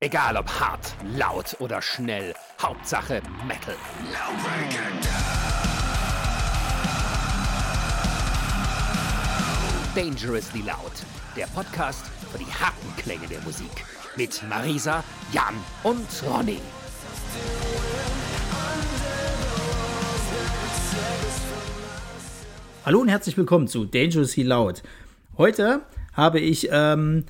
Egal ob hart, laut oder schnell, Hauptsache Metal. Dangerously Loud, der Podcast für die harten Klänge der Musik. Mit Marisa, Jan und Ronny. Hallo und herzlich willkommen zu Dangerously Loud. Heute habe ich, ähm,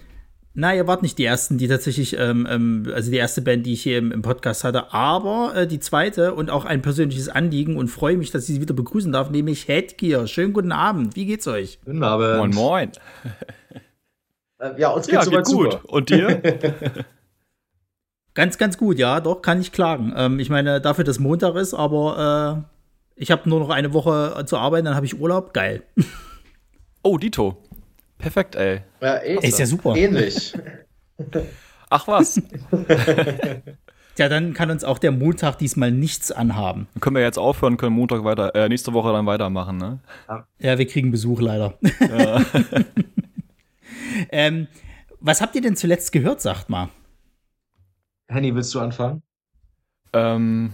na, ihr wart nicht die ersten, die tatsächlich, ähm, ähm, also die erste Band, die ich hier im, im Podcast hatte, aber äh, die zweite und auch ein persönliches Anliegen und freue mich, dass ich sie wieder begrüßen darf, nämlich Headgear. Schönen guten Abend, wie geht's euch? Guten Abend. Moin, moin. Äh, ja, uns geht's ja, geht gut. Super. Und dir? ganz, ganz gut, ja, doch, kann ich klagen. Ähm, ich meine, dafür, dass Montag ist, aber äh, ich habe nur noch eine Woche zu arbeiten, dann habe ich Urlaub. Geil. Oh, Dito. Perfekt, ey. Ja, eh, ist ja super. Ähnlich. Ach was. ja, dann kann uns auch der Montag diesmal nichts anhaben. Dann können wir jetzt aufhören, können Montag weiter, äh, nächste Woche dann weitermachen, ne? Ja, wir kriegen Besuch leider. Ja. ähm, was habt ihr denn zuletzt gehört, sagt mal? Henny, willst du anfangen? ähm,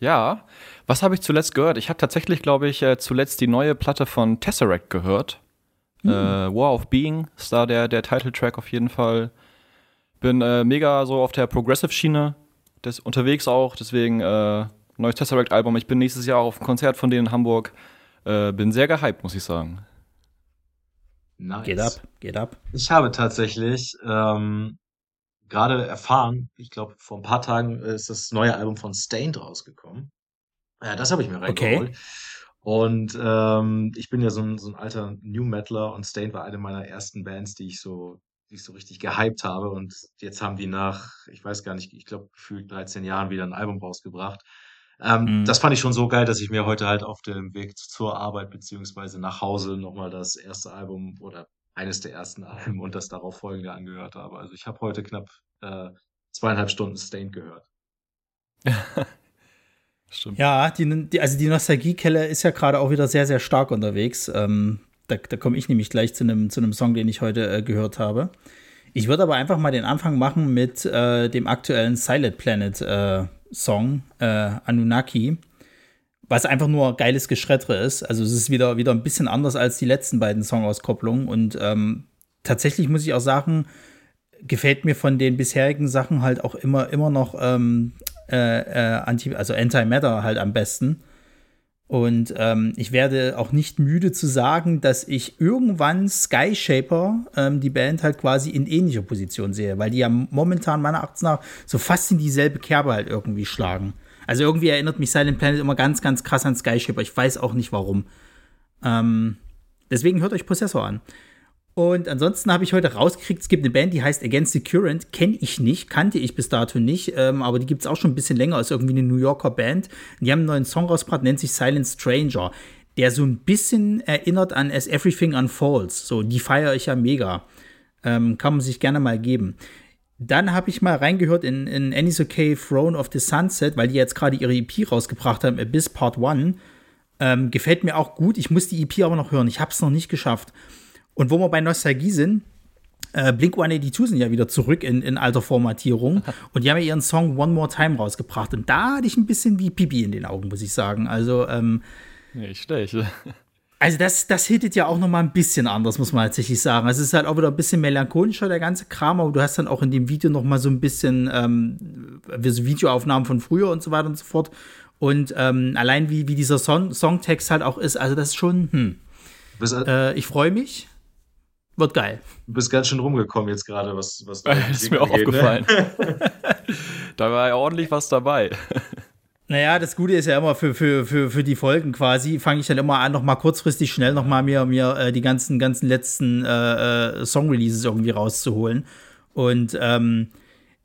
ja. Was habe ich zuletzt gehört? Ich habe tatsächlich, glaube ich, äh, zuletzt die neue Platte von Tesseract gehört. Äh, War of Being ist da der, der Titeltrack auf jeden Fall. Bin äh, mega so auf der Progressive-Schiene des, unterwegs auch, deswegen äh, neues Tesseract-Album. Ich bin nächstes Jahr auch auf einem Konzert von denen in Hamburg. Äh, bin sehr gehypt, muss ich sagen. Nice. Geht ab, geht ab. Ich habe tatsächlich ähm, gerade erfahren, ich glaube, vor ein paar Tagen ist das neue Album von Stained rausgekommen. Ja, das habe ich mir Okay. Und ähm, ich bin ja so ein, so ein alter New Metaler und Stained war eine meiner ersten Bands, die ich so, die ich so richtig gehypt habe. Und jetzt haben die nach, ich weiß gar nicht, ich glaube, gefühlt 13 Jahren wieder ein Album rausgebracht. Ähm, Mhm. Das fand ich schon so geil, dass ich mir heute halt auf dem Weg zur Arbeit beziehungsweise nach Hause nochmal das erste Album oder eines der ersten Alben und das darauf folgende angehört habe. Also ich habe heute knapp äh, zweieinhalb Stunden Stained gehört. Stimmt. Ja, die, die, also die Nostalgiekelle ist ja gerade auch wieder sehr, sehr stark unterwegs. Ähm, da da komme ich nämlich gleich zu einem zu Song, den ich heute äh, gehört habe. Ich würde aber einfach mal den Anfang machen mit äh, dem aktuellen Silent Planet äh, Song, äh, Anunnaki, was einfach nur geiles Geschredre ist. Also es ist wieder, wieder ein bisschen anders als die letzten beiden Songauskopplungen. Und ähm, tatsächlich muss ich auch sagen, gefällt mir von den bisherigen Sachen halt auch immer, immer noch ähm, äh, äh, Anti, also Anti-Matter halt am besten. Und ähm, ich werde auch nicht müde zu sagen, dass ich irgendwann Sky Shaper, ähm, die Band, halt quasi in ähnlicher Position sehe, weil die ja momentan meiner Achtung nach so fast in dieselbe Kerbe halt irgendwie schlagen. Also irgendwie erinnert mich Silent Planet immer ganz, ganz krass an Sky Shaper. Ich weiß auch nicht warum. Ähm, deswegen hört euch Possessor an. Und ansonsten habe ich heute rausgekriegt, es gibt eine Band, die heißt Against the Current. Kenne ich nicht, kannte ich bis dato nicht, ähm, aber die gibt es auch schon ein bisschen länger, ist irgendwie eine New Yorker Band. Die haben einen neuen Song rausgebracht, nennt sich Silent Stranger, der so ein bisschen erinnert an As Everything Unfolds. So, die feiere ich ja mega. Ähm, kann man sich gerne mal geben. Dann habe ich mal reingehört in, in Annie's Okay Throne of the Sunset, weil die jetzt gerade ihre EP rausgebracht haben, Abyss Part 1. Ähm, gefällt mir auch gut. Ich muss die EP aber noch hören. Ich habe es noch nicht geschafft. Und wo wir bei Nostalgie sind, äh, Blink 182 sind ja wieder zurück in, in alter Formatierung. Und die haben ja ihren Song One More Time rausgebracht. Und da hatte ich ein bisschen wie Pipi in den Augen, muss ich sagen. Also, ähm, Nicht schlecht. also das, das hittet ja auch noch mal ein bisschen anders, muss man tatsächlich sagen. Also es ist halt auch wieder ein bisschen melancholischer, der ganze Kram, aber du hast dann auch in dem Video noch mal so ein bisschen ähm, Videoaufnahmen von früher und so weiter und so fort. Und ähm, allein wie, wie dieser Song, Songtext halt auch ist, also das ist schon, hm. Äh, ich freue mich. Wird geil. du bist ganz schön rumgekommen jetzt gerade, was, was Das ist mir auch angeht, ne? aufgefallen. da war ja ordentlich was dabei. Naja, das Gute ist ja immer für, für, für, für die Folgen quasi, fange ich dann immer an, noch mal kurzfristig schnell noch mal mir, mir äh, die ganzen, ganzen letzten äh, äh, Song-Releases irgendwie rauszuholen. Und ähm,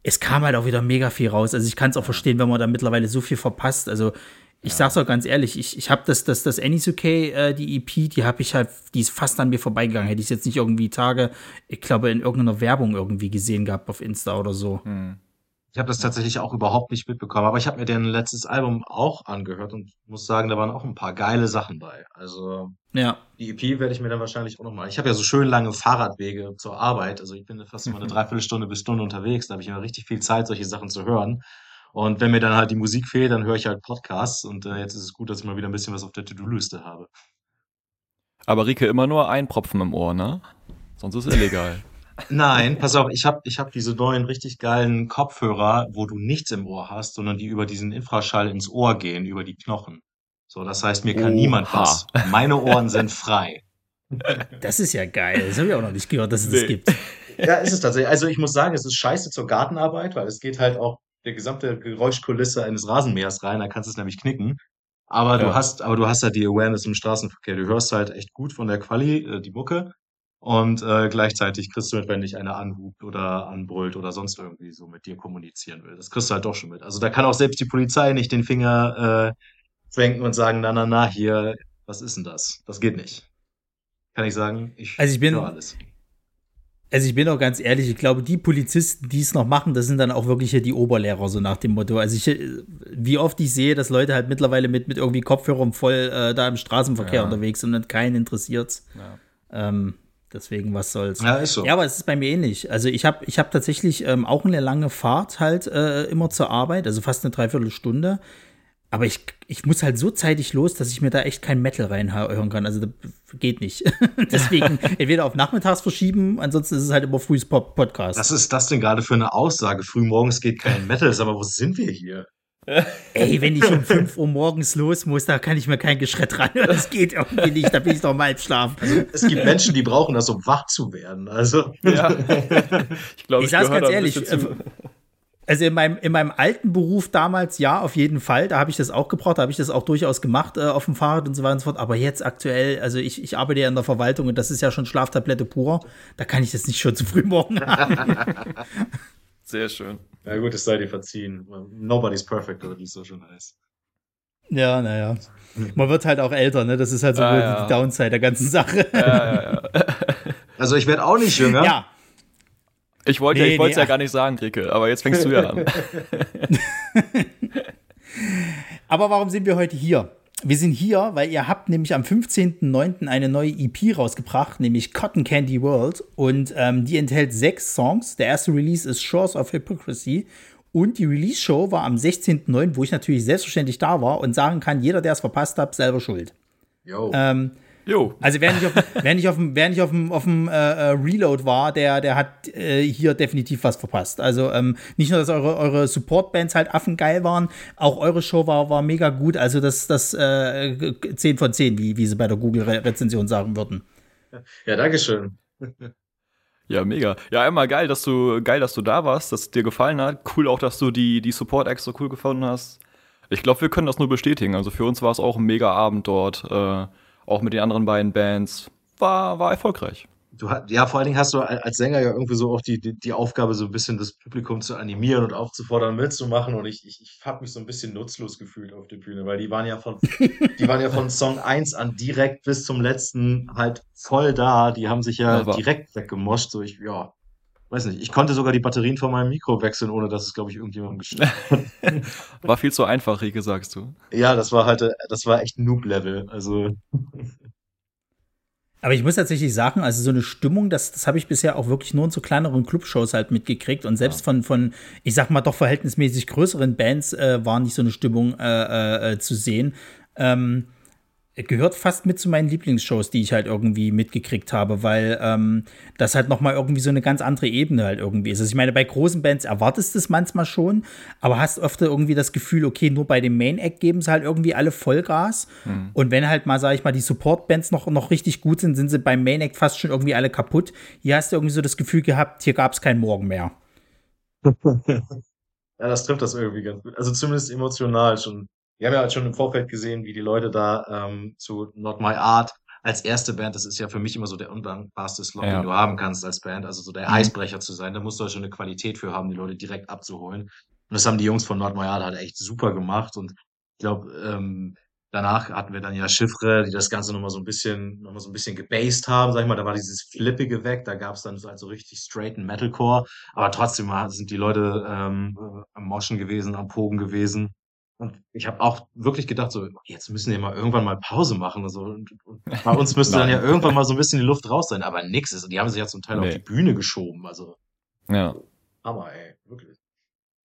es kam halt auch wieder mega viel raus. Also ich kann es auch verstehen, wenn man da mittlerweile so viel verpasst. Also ich sag's auch ganz ehrlich, ich, ich habe das, das, das Annie's Okay, äh, die EP, die habe ich halt, die ist fast an mir vorbeigegangen. Hätte ich jetzt nicht irgendwie Tage, ich glaube, in irgendeiner Werbung irgendwie gesehen gehabt auf Insta oder so. Ich habe das tatsächlich auch überhaupt nicht mitbekommen, aber ich habe mir deren letztes Album auch angehört und muss sagen, da waren auch ein paar geile Sachen bei. Also Ja. die EP werde ich mir dann wahrscheinlich auch nochmal. Ich habe ja so schön lange Fahrradwege zur Arbeit. Also ich bin fast immer eine Dreiviertelstunde bis Stunde unterwegs. Da habe ich immer richtig viel Zeit, solche Sachen zu hören. Und wenn mir dann halt die Musik fehlt, dann höre ich halt Podcasts. Und äh, jetzt ist es gut, dass ich mal wieder ein bisschen was auf der To-Do-Liste habe. Aber Rike, immer nur ein Propfen im Ohr, ne? Sonst ist illegal. Nein, pass auf, ich habe ich hab diese neuen richtig geilen Kopfhörer, wo du nichts im Ohr hast, sondern die über diesen Infraschall ins Ohr gehen, über die Knochen. So, das heißt, mir kann Oha. niemand was. Meine Ohren sind frei. Das ist ja geil. Das habe ich auch noch nicht gehört, dass es Nee. das gibt. Ja, ist es tatsächlich. Also ich muss sagen, es ist scheiße zur Gartenarbeit, weil es geht halt auch der gesamte Geräuschkulisse eines Rasenmähers rein, da kannst du es nämlich knicken. Aber du Ja. hast, aber du hast halt die Awareness im Straßenverkehr. Du hörst halt echt gut von der Quali, äh, die Mucke. Und äh, gleichzeiig kriegst du mit, wenn dich einer anhupt oder anbrüllt oder sonst irgendwie so mit dir kommunizieren will. Das kriegst du halt doch schon mit. Also da kann auch selbst die Polizei nicht den Finger äh, schwenken und sagen, na, na, na, hier, was ist denn das? Das geht nicht. Kann ich sagen, ich Also ich bin- alles. Also ich bin auch ganz ehrlich, ich glaube, die Polizisten, die es noch machen, das sind dann auch wirklich hier die Oberlehrer, so nach dem Motto. Also ich, äh, wie oft ich sehe, dass Leute halt mittlerweile mit, mit irgendwie Kopfhörern voll äh, da im Straßenverkehr Ja. unterwegs sind und keinen interessiert's. Ja. Ähm, deswegen, was soll's. Ja, ist so. Ja, aber es ist bei mir ähnlich. Also ich habe ich hab tatsächlich ähm, auch eine lange Fahrt halt äh, immer zur Arbeit, also fast eine Dreiviertelstunde. Aber ich, ich muss halt so zeitig los, dass ich mir da echt kein Metal reinhören kann. Also das geht nicht. Deswegen entweder auf nachmittags verschieben, ansonsten ist es halt immer frühes Pop Podcast. Was ist das denn gerade für eine Aussage? Frühmorgens geht kein Metal, aber wo sind wir hier? Ey, wenn ich um 5 Uhr morgens los muss, da kann ich mir kein Geschrett ran. Das geht irgendwie nicht, da bin ich doch mal halb schlafen. Es gibt Menschen, die brauchen das, um wach zu werden. Also, Ja. ich glaube, Ich sag's gehöre ganz ehrlich, zu. Also in meinem, in meinem alten Beruf damals, ja, auf jeden Fall. Da habe ich das auch gebraucht, da habe ich das auch durchaus gemacht äh, auf dem Fahrrad und so weiter und so fort. Aber jetzt aktuell, also ich, ich arbeite ja in der Verwaltung und das ist ja schon Schlaftablette pur. Da kann ich das nicht schon zu früh morgen haben. Sehr schön. na gut, es sei dir verziehen. Nobody's perfect, oder wie es so schon heißt. Ja, naja. Man wird halt auch älter, ne? Das ist halt so Ah, wohl ja. die Downside der ganzen Sache. Ja, ja, ja. Also ich werde auch nicht jünger. ja. Ich wollte ja, Nee, ich wollte nee, ja ach. gar nicht sagen, Rike, aber jetzt fängst du ja an. Aber warum sind wir heute hier? Wir sind hier, weil ihr habt nämlich am 15.09. eine neue EP rausgebracht, nämlich Cotton Candy World. Und ähm, die enthält sechs Songs. Der erste Release ist Shores of Hypocrisy. Und die Release-Show war am 16.09., wo ich natürlich selbstverständlich da war und sagen kann, jeder, der es verpasst hat, selber schuld. Yo. Ähm, Jo. also wer nicht auf, wer nicht auf dem, wer nicht auf dem, auf dem äh, äh, Reload war, der, der hat äh, hier definitiv was verpasst. Also ähm, nicht nur, dass eure, eure Support-Bands halt affengeil waren, auch eure Show war, war mega gut. Also das, das äh, 10 von 10, wie, wie sie bei der Google-Rezension sagen würden. Ja, Dankeschön. Ja, mega. Ja, immer geil, dass du, geil, dass du da warst, dass es dir gefallen hat. Cool auch, dass du die, die Support-Acts so cool gefunden hast. Ich glaube, wir können das nur bestätigen. Also für uns war es auch ein mega Abend dort. Äh, auch mit den anderen beiden Bands. War, war erfolgreich. Du, ja, vor allen Dingen hast du als Sänger ja irgendwie so auch die, die, die Aufgabe, so ein bisschen das Publikum zu animieren und aufzufordern, mitzumachen. Und ich, ich, ich habe mich so ein bisschen nutzlos gefühlt auf der Bühne, weil die waren ja von, die waren ja von Song 1 an direkt bis zum letzten halt voll da. Die haben sich ja Ja, direkt weggemoscht. So ich, ja, weiß nicht. Ich konnte sogar die Batterien von meinem Mikro wechseln, ohne dass es, glaube ich, irgendjemandem gestört hat. War viel zu einfach, Rike, sagst du. Ja, das war halt, äh, das war echt Noob-Level. Also, Aber ich muss tatsächlich sagen, also so eine Stimmung, das, das habe ich bisher auch wirklich nur in so kleineren Clubshows halt mitgekriegt. Und selbst von, von, ich sag mal, doch verhältnismäßig größeren Bands äh, war nicht so eine Stimmung äh, äh, zu sehen. Ähm, gehört fast mit zu meinen Lieblingsshows, die ich halt irgendwie mitgekriegt habe, weil ähm, das halt noch mal irgendwie so eine ganz andere Ebene halt irgendwie ist. Also ich meine, bei großen Bands erwartest du es manchmal schon, aber hast öfter irgendwie das Gefühl, okay, nur bei dem Main Act geben sie halt irgendwie alle Vollgas und wenn halt mal, sag ich mal, die Support-Bands noch, noch richtig gut sind, sind sie beim Main Act fast schon irgendwie alle kaputt. Hier hast du irgendwie so das Gefühl gehabt, hier gab es keinen Morgen mehr. Ja, das trifft das irgendwie ganz gut. Also zumindest emotional schon. Wir haben ja halt schon im Vorfeld gesehen, wie die Leute da ähm, zu Not My Art als erste Band, das ist ja für mich immer so der undankbarste Slot, Ja. den du haben kannst als Band, also so der Mhm. Eisbrecher zu sein. Da musst du halt schon eine Qualität für haben, die Leute direkt abzuholen. Und das haben die Jungs von Not My Art halt echt super gemacht. Und ich glaube, ähm, danach hatten wir dann ja Chiffre, die das Ganze nochmal so ein bisschen, nochmal so ein bisschen gebased haben, sag ich mal, da war dieses Flippige weg, da gab es dann so also richtig straighten Metalcore, aber trotzdem sind die Leute ähm, am Moschen gewesen, am Pogen gewesen. Und ich habe auch wirklich gedacht, so, jetzt müssen wir mal irgendwann mal Pause machen. Also, und, und bei uns müsste dann ja irgendwann mal so ein bisschen die Luft raus sein, aber nix ist. Die haben sich ja zum Teil nee. auf die Bühne geschoben. Also. Ja. Aber ey, wirklich.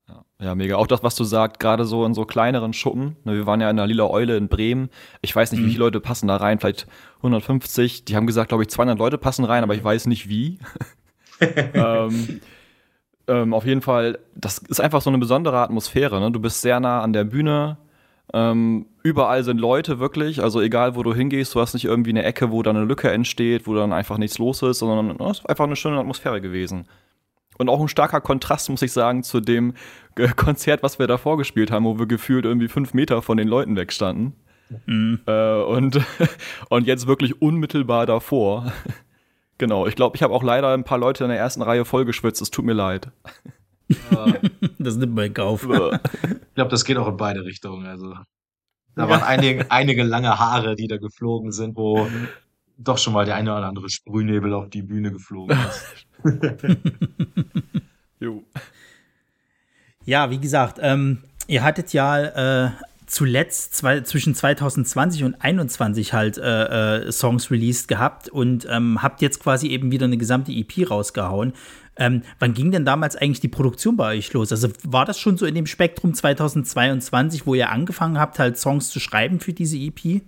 Ja, ja, mega. Auch das, was du sagst, gerade so in so kleineren Schuppen. Ne, wir waren ja in der Lila Eule in Bremen. Ich weiß nicht, mhm. wie viele Leute passen da rein. Vielleicht 150. Die haben gesagt, glaube ich, 200 Leute passen rein, aber ich weiß nicht wie. ähm, ähm, auf jeden Fall, das ist einfach so eine besondere Atmosphäre. Ne? Du bist sehr nah an der Bühne. Ähm, überall sind Leute wirklich, also egal wo du hingehst, du hast nicht irgendwie eine Ecke, wo dann eine Lücke entsteht, wo dann einfach nichts los ist, sondern es ist einfach eine schöne Atmosphäre gewesen. Und auch ein starker Kontrast, muss ich sagen, zu dem Konzert, was wir davor gespielt haben, wo wir gefühlt irgendwie fünf Meter von den Leuten wegstanden. Mhm. Äh, und, und jetzt wirklich unmittelbar davor. Genau, ich glaube, ich habe auch leider ein paar Leute in der ersten Reihe vollgeschwitzt. Es tut mir leid. das nimmt man in Kauf. ich glaube, das geht auch in beide Richtungen. Also, da waren einige, einige lange Haare, die da geflogen sind, wo doch schon mal der eine oder andere Sprühnebel auf die Bühne geflogen ist. jo. Ja, wie gesagt, ähm, ihr hattet ja äh, zuletzt zwei, zwischen 2020 und 2021 halt äh, äh, Songs released gehabt und ähm, habt jetzt quasi eben wieder eine gesamte EP rausgehauen. Ähm, wann ging denn damals eigentlich die Produktion bei euch los? Also war das schon so in dem Spektrum 2022, wo ihr angefangen habt, halt Songs zu schreiben für diese EP?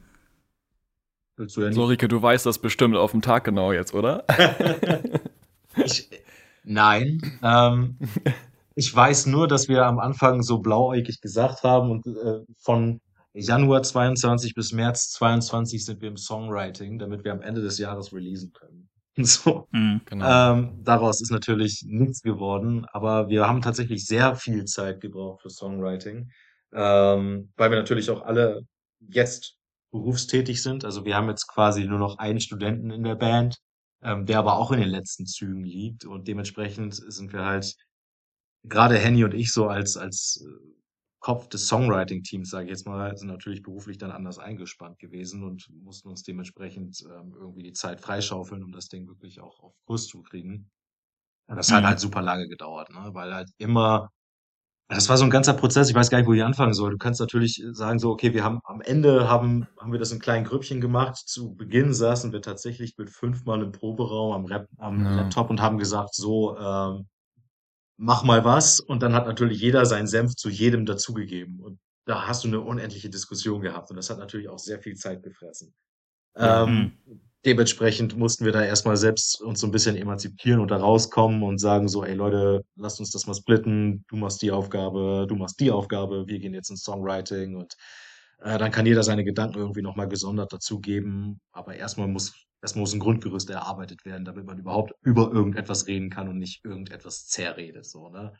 so, Rike, du weißt das bestimmt auf den Tag genau jetzt, oder? Ich, nein. Ähm, ich weiß nur, dass wir am Anfang so blauäugig gesagt haben und äh, von Januar 22 bis März 22 sind wir im Songwriting, damit wir am Ende des Jahres releasen können. So. Mhm, genau. ähm, daraus ist natürlich nichts geworden, aber wir haben tatsächlich sehr viel Zeit gebraucht für Songwriting, ähm, weil wir natürlich auch alle jetzt berufstätig sind. Also wir haben jetzt quasi nur noch einen Studenten in der Band, ähm, der aber auch in den letzten Zügen liegt. Und dementsprechend sind wir halt, gerade Henny und ich so als, als äh, Kopf des Songwriting-Teams, sage ich jetzt mal, sind natürlich beruflich dann anders eingespannt gewesen und mussten uns dementsprechend ähm, irgendwie die Zeit freischaufeln, um das Ding wirklich auch auf Kurs zu kriegen. Und das mhm. hat halt super lange gedauert, ne? weil halt immer das war so ein ganzer Prozess. Ich weiß gar nicht, wo ich anfangen soll. Du kannst natürlich sagen so, okay, wir haben am Ende haben, haben wir das in kleinen Grüppchen gemacht. Zu Beginn saßen wir tatsächlich mit fünfmal im Proberaum am, Rap, am ja. Laptop und haben gesagt so, ähm, mach mal was. Und dann hat natürlich jeder seinen Senf zu jedem dazugegeben. Und da hast du eine unendliche Diskussion gehabt. Und das hat natürlich auch sehr viel Zeit gefressen. Ähm, mhm dementsprechend mussten wir da erstmal selbst uns so ein bisschen emanzipieren und da rauskommen und sagen so, ey Leute, lasst uns das mal splitten, du machst die Aufgabe, du machst die Aufgabe, wir gehen jetzt ins Songwriting und äh, dann kann jeder seine Gedanken irgendwie nochmal gesondert dazugeben, aber erstmal muss erstmal muss ein Grundgerüst erarbeitet werden, damit man überhaupt über irgendetwas reden kann und nicht irgendetwas zerredet, so, ne?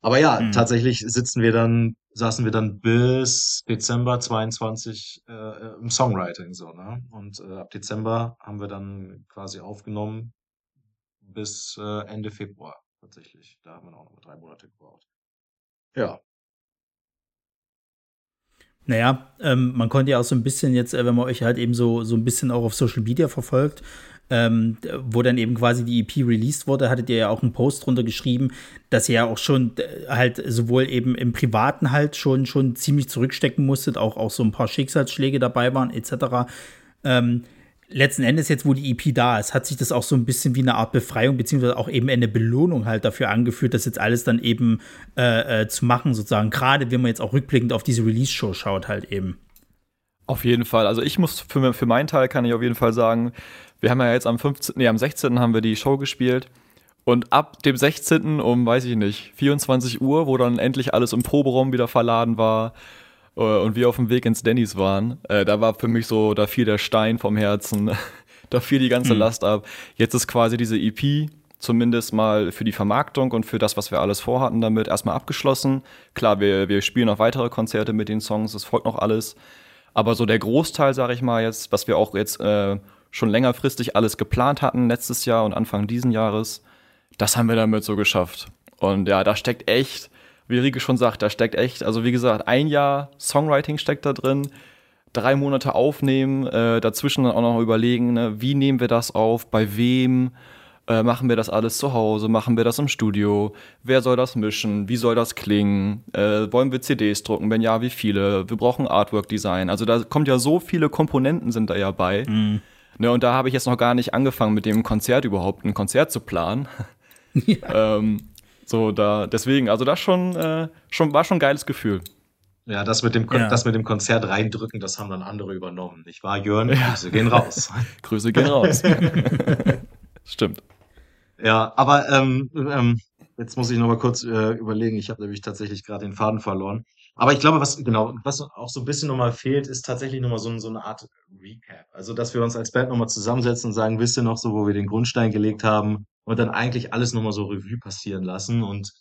Aber ja, mhm. tatsächlich sitzen wir dann, saßen wir dann bis Dezember 22 äh, im Songwriting so, ne? Und äh, ab Dezember haben wir dann quasi aufgenommen bis äh, Ende Februar tatsächlich. Da haben wir auch noch drei Monate gebraucht. Ja. Naja, ähm, man konnte ja auch so ein bisschen jetzt, äh, wenn man euch halt eben so, so ein bisschen auch auf Social Media verfolgt, ähm, wo dann eben quasi die EP released wurde, hattet ihr ja auch einen Post drunter geschrieben, dass ihr ja auch schon äh, halt sowohl eben im Privaten halt schon, schon ziemlich zurückstecken musstet, auch, auch so ein paar Schicksalsschläge dabei waren, etc. Ähm, letzten Endes jetzt, wo die EP da ist, hat sich das auch so ein bisschen wie eine Art Befreiung, beziehungsweise auch eben eine Belohnung halt dafür angeführt, das jetzt alles dann eben äh, äh, zu machen, sozusagen. Gerade wenn man jetzt auch rückblickend auf diese Release-Show schaut, halt eben. Auf jeden Fall. Also ich muss für, für meinen Teil kann ich auf jeden Fall sagen, wir haben ja jetzt am 15., nee, am 16. haben wir die Show gespielt. Und ab dem 16. um, weiß ich nicht, 24 Uhr, wo dann endlich alles im Proberaum wieder verladen war und wir auf dem Weg ins Dannys waren, äh, da war für mich so, da fiel der Stein vom Herzen, da fiel die ganze hm. Last ab. Jetzt ist quasi diese EP zumindest mal für die Vermarktung und für das, was wir alles vorhatten damit, erstmal abgeschlossen. Klar, wir, wir spielen noch weitere Konzerte mit den Songs, es folgt noch alles. Aber so der Großteil, sage ich mal jetzt, was wir auch jetzt äh, schon längerfristig alles geplant hatten letztes Jahr und Anfang diesen Jahres, das haben wir damit so geschafft. Und ja, da steckt echt, wie Rieke schon sagt, da steckt echt, also wie gesagt, ein Jahr Songwriting steckt da drin. drei Monate aufnehmen, äh, dazwischen dann auch noch überlegen, ne, wie nehmen wir das auf, bei wem, äh, machen wir das alles zu Hause, machen wir das im Studio, wer soll das mischen, wie soll das klingen, äh, wollen wir CDs drucken, wenn ja, wie viele, wir brauchen Artwork-Design, also da kommt ja so viele Komponenten sind da ja bei. Mhm. Ne, und da habe ich jetzt noch gar nicht angefangen, mit dem Konzert überhaupt ein Konzert zu planen. Ja. ähm, so, da, deswegen, also das schon, äh, schon, war schon ein geiles Gefühl. Ja, das mit dem, ja. das mit dem Konzert reindrücken, das haben dann andere übernommen. Ich war Jörn, ja. Grüße gehen raus. Grüße gehen raus. Stimmt. Ja, aber ähm, ähm, jetzt muss ich noch mal kurz äh, überlegen. Ich habe nämlich tatsächlich gerade den Faden verloren. Aber ich glaube, was genau, was auch so ein bisschen nochmal fehlt, ist tatsächlich nochmal so, so eine Art Recap. Also, dass wir uns als Band nochmal zusammensetzen und sagen, wisst ihr noch so, wo wir den Grundstein gelegt haben und dann eigentlich alles nochmal so Revue passieren lassen und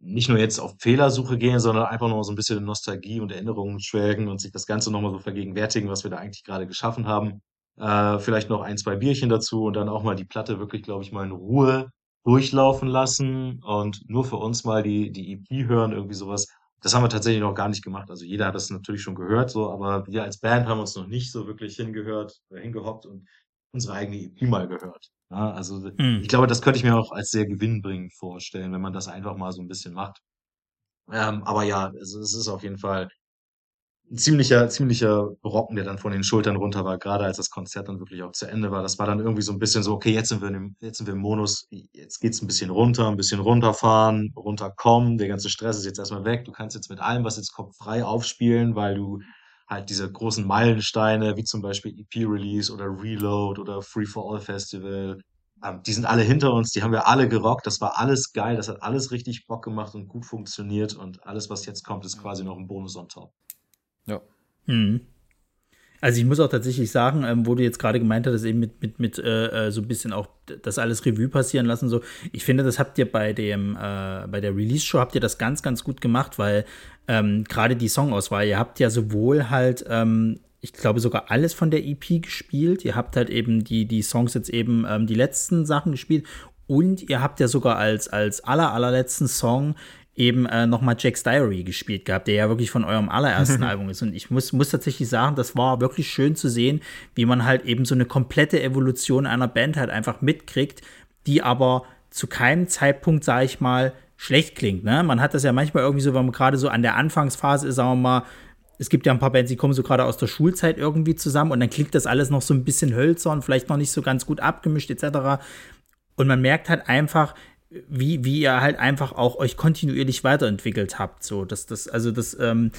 nicht nur jetzt auf Fehlersuche gehen, sondern einfach noch so ein bisschen in Nostalgie und Erinnerungen schwelgen und sich das Ganze nochmal so vergegenwärtigen, was wir da eigentlich gerade geschaffen haben. Äh, vielleicht noch ein, zwei Bierchen dazu und dann auch mal die Platte wirklich, glaube ich, mal in Ruhe durchlaufen lassen und nur für uns mal die, die EP hören, irgendwie sowas. Das haben wir tatsächlich noch gar nicht gemacht. Also jeder hat das natürlich schon gehört, so, aber wir als Band haben uns noch nicht so wirklich hingehört, äh, hingehockt und unsere eigene EP mal gehört. Ja, also mhm. ich glaube, das könnte ich mir auch als sehr gewinnbringend vorstellen, wenn man das einfach mal so ein bisschen macht. Ähm, aber ja, es, es ist auf jeden Fall ein ziemlicher, ziemlicher Brocken, der dann von den Schultern runter war, gerade als das Konzert dann wirklich auch zu Ende war. Das war dann irgendwie so ein bisschen so, okay, jetzt sind wir im, jetzt sind wir im Modus, jetzt geht's ein bisschen runter, ein bisschen runterfahren, runterkommen, der ganze Stress ist jetzt erstmal weg. Du kannst jetzt mit allem, was jetzt kommt, frei aufspielen, weil du halt diese großen Meilensteine, wie zum Beispiel EP-Release oder Reload oder Free for All Festival, ähm, die sind alle hinter uns, die haben wir alle gerockt, das war alles geil, das hat alles richtig Bock gemacht und gut funktioniert und alles, was jetzt kommt, ist quasi noch ein Bonus on top. Ja. Mhm. Also ich muss auch tatsächlich sagen, ähm, wo du jetzt gerade gemeint hast, eben mit, mit, mit äh, äh, so ein bisschen auch das alles Revue passieren lassen, so, ich finde, das habt ihr bei dem, äh, bei der Release-Show habt ihr das ganz, ganz gut gemacht, weil ähm, gerade die Songauswahl, ihr habt ja sowohl halt, ähm, ich glaube sogar alles von der EP gespielt, ihr habt halt eben die, die Songs jetzt eben ähm, die letzten Sachen gespielt. Und ihr habt ja sogar als, als aller, allerletzten Song eben äh, nochmal Jack's Diary gespielt gehabt, der ja wirklich von eurem allerersten Album ist. Und ich muss, muss tatsächlich sagen, das war wirklich schön zu sehen, wie man halt eben so eine komplette Evolution einer Band halt einfach mitkriegt, die aber zu keinem Zeitpunkt, sag ich mal, schlecht klingt. Ne? Man hat das ja manchmal irgendwie so, wenn man gerade so an der Anfangsphase ist, sagen wir mal, es gibt ja ein paar Bands, die kommen so gerade aus der Schulzeit irgendwie zusammen und dann klingt das alles noch so ein bisschen hölzern, vielleicht noch nicht so ganz gut abgemischt etc. Und man merkt halt einfach, wie, wie ihr halt einfach auch euch kontinuierlich weiterentwickelt habt. So, dass das, also das, ähm,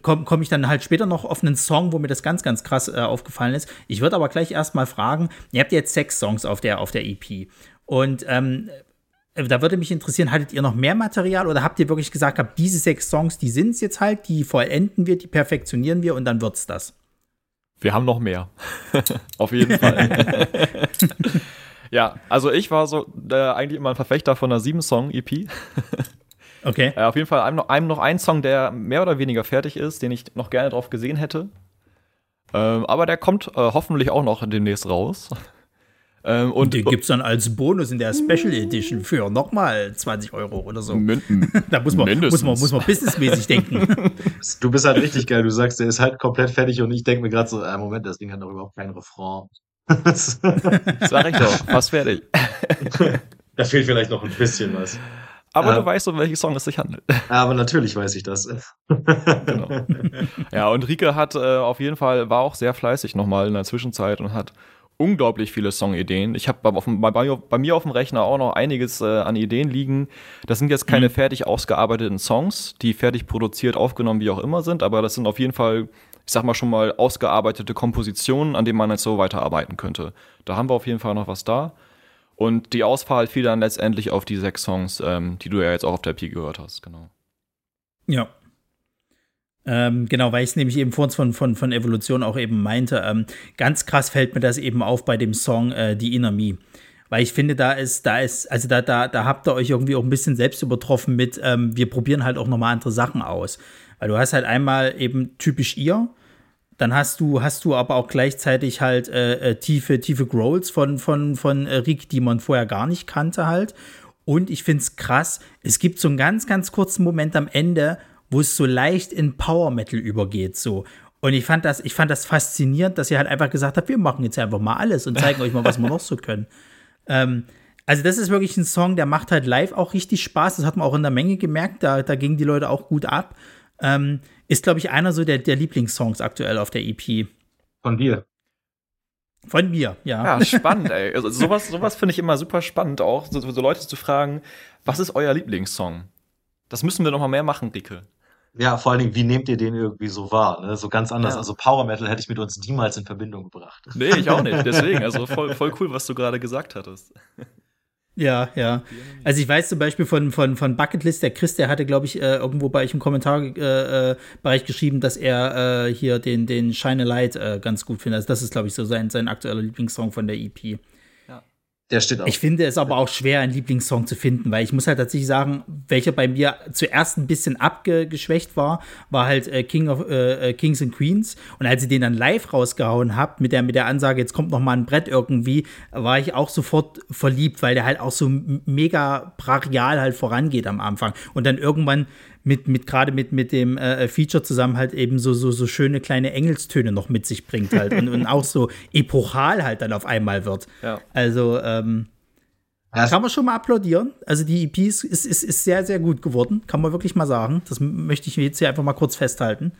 komme komm ich dann halt später noch auf einen Song, wo mir das ganz, ganz krass äh, aufgefallen ist. Ich würde aber gleich erstmal fragen, ihr habt jetzt sechs Songs auf der, auf der EP. Und ähm, da würde mich interessieren, hattet ihr noch mehr Material oder habt ihr wirklich gesagt, habt diese sechs Songs, die sind es jetzt halt, die vollenden wir, die perfektionieren wir und dann wird's das? Wir haben noch mehr. auf jeden Fall. Ja, also ich war so äh, eigentlich immer ein Verfechter von einer sieben-Song-EP. okay. Äh, auf jeden Fall einem noch, einem noch ein Song, der mehr oder weniger fertig ist, den ich noch gerne drauf gesehen hätte. Ähm, aber der kommt äh, hoffentlich auch noch demnächst raus. Ähm, und den gibt es dann als Bonus in der Special Edition für nochmal 20 Euro oder so. Da muss man, muss man, muss man businessmäßig denken. Du bist halt richtig geil. Du sagst, der ist halt komplett fertig und ich denke mir gerade so, äh, Moment, das Ding hat doch überhaupt keinen Refrain. Sag ich doch, fast fertig. da fehlt vielleicht noch ein bisschen was. Aber äh, du weißt, um welchen Song es sich handelt. Aber natürlich weiß ich das. genau. Ja, und Rike hat äh, auf jeden Fall, war auch sehr fleißig nochmal in der Zwischenzeit und hat unglaublich viele Songideen. Ich habe bei, bei, bei, mir auf dem Rechner auch noch einiges äh, an Ideen liegen. Das sind jetzt keine mhm. fertig ausgearbeiteten Songs, die fertig produziert, aufgenommen, wie auch immer sind, aber das sind auf jeden Fall ich sag mal schon mal, ausgearbeitete Kompositionen, an denen man jetzt so weiterarbeiten könnte. Da haben wir auf jeden Fall noch was da. Und die Auswahl fiel dann letztendlich auf die sechs Songs, ähm, die du ja jetzt auch auf der Pi gehört hast, genau. Ja. Ähm, genau, weil ich es nämlich eben vor uns von, von, von Evolution auch eben meinte. Ähm, ganz krass fällt mir das eben auf bei dem Song äh, Die Inner Me. Weil ich finde, da ist, da ist, also da, da, da habt ihr euch irgendwie auch ein bisschen selbst übertroffen mit, ähm, wir probieren halt auch nochmal andere Sachen aus. Weil du hast halt einmal eben typisch ihr, dann hast du, hast du aber auch gleichzeitig halt äh, äh, tiefe, tiefe Growls von, von, von äh, Rick, die man vorher gar nicht kannte halt. Und ich finde es krass, es gibt so einen ganz, ganz kurzen Moment am Ende, wo es so leicht in Power Metal übergeht, so. Und ich fand das, ich fand das faszinierend, dass ihr halt einfach gesagt habt, wir machen jetzt einfach mal alles und zeigen euch mal, was wir noch so können. Ähm, also das ist wirklich ein Song, der macht halt live auch richtig Spaß. Das hat man auch in der Menge gemerkt. Da, da gingen die Leute auch gut ab. Ähm, ist, glaube ich, einer so der, der Lieblingssongs aktuell auf der EP. Von dir. Von mir, ja. Ja, spannend, ey. Also sowas, sowas finde ich immer super spannend auch, so, so Leute zu fragen, was ist euer Lieblingssong? Das müssen wir noch mal mehr machen, Ricke. Ja, vor allen Dingen, wie nehmt ihr den irgendwie so wahr? Ne? So ganz anders. Ja. Also Power Metal hätte ich mit uns niemals in Verbindung gebracht. Nee, ich auch nicht. Deswegen, also voll, voll cool, was du gerade gesagt hattest. Ja, ja. Also ich weiß zum Beispiel von, von, von Bucketlist, der Chris, der hatte, glaube ich, äh, irgendwo bei euch im Kommentarbereich äh, äh, geschrieben, dass er äh, hier den, den Shine a Light äh, ganz gut findet. Also das ist, glaube ich, so sein, sein aktueller Lieblingssong von der EP. Der steht auch. Ich finde es aber auch schwer, einen Lieblingssong zu finden, weil ich muss halt tatsächlich sagen, welcher bei mir zuerst ein bisschen abgeschwächt war, war halt äh, King of, äh, Kings and Queens. Und als ich den dann live rausgehauen habt mit der, mit der Ansage, jetzt kommt noch mal ein Brett irgendwie, war ich auch sofort verliebt, weil der halt auch so mega brachial halt vorangeht am Anfang. Und dann irgendwann mit, mit gerade mit, mit dem äh, Feature zusammen halt eben so, so, so schöne kleine Engelstöne noch mit sich bringt halt und, und auch so epochal halt dann auf einmal wird. Ja. Also, ähm, kann man schon mal applaudieren. Also die EP ist, ist, ist, ist sehr, sehr gut geworden, kann man wirklich mal sagen. Das möchte ich jetzt hier einfach mal kurz festhalten.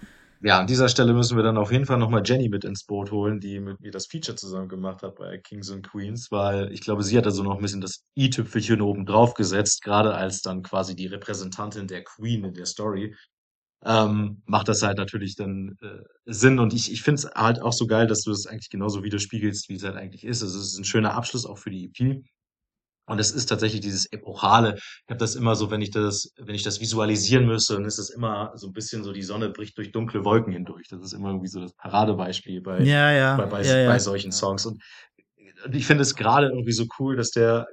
Ja, an dieser Stelle müssen wir dann auf jeden Fall nochmal Jenny mit ins Boot holen, die mit mir das Feature zusammen gemacht hat bei Kings and Queens, weil ich glaube, sie hat also noch ein bisschen das i-Tüpfelchen oben drauf gesetzt, gerade als dann quasi die Repräsentantin der Queen in der Story. Ähm, macht das halt natürlich dann äh, Sinn und ich, ich finde es halt auch so geil, dass du es eigentlich genauso widerspiegelst, wie es halt eigentlich ist. Also es ist ein schöner Abschluss auch für die EP. Und es ist tatsächlich dieses Epochale. Ich habe das immer so, wenn ich das, wenn ich das visualisieren müsste, dann ist es immer so ein bisschen so, die Sonne bricht durch dunkle Wolken hindurch. Das ist immer irgendwie so das Paradebeispiel bei, Ja, ja. bei, bei, ja, bei solchen Songs. Und, und ich finde es gerade irgendwie so cool, dass der,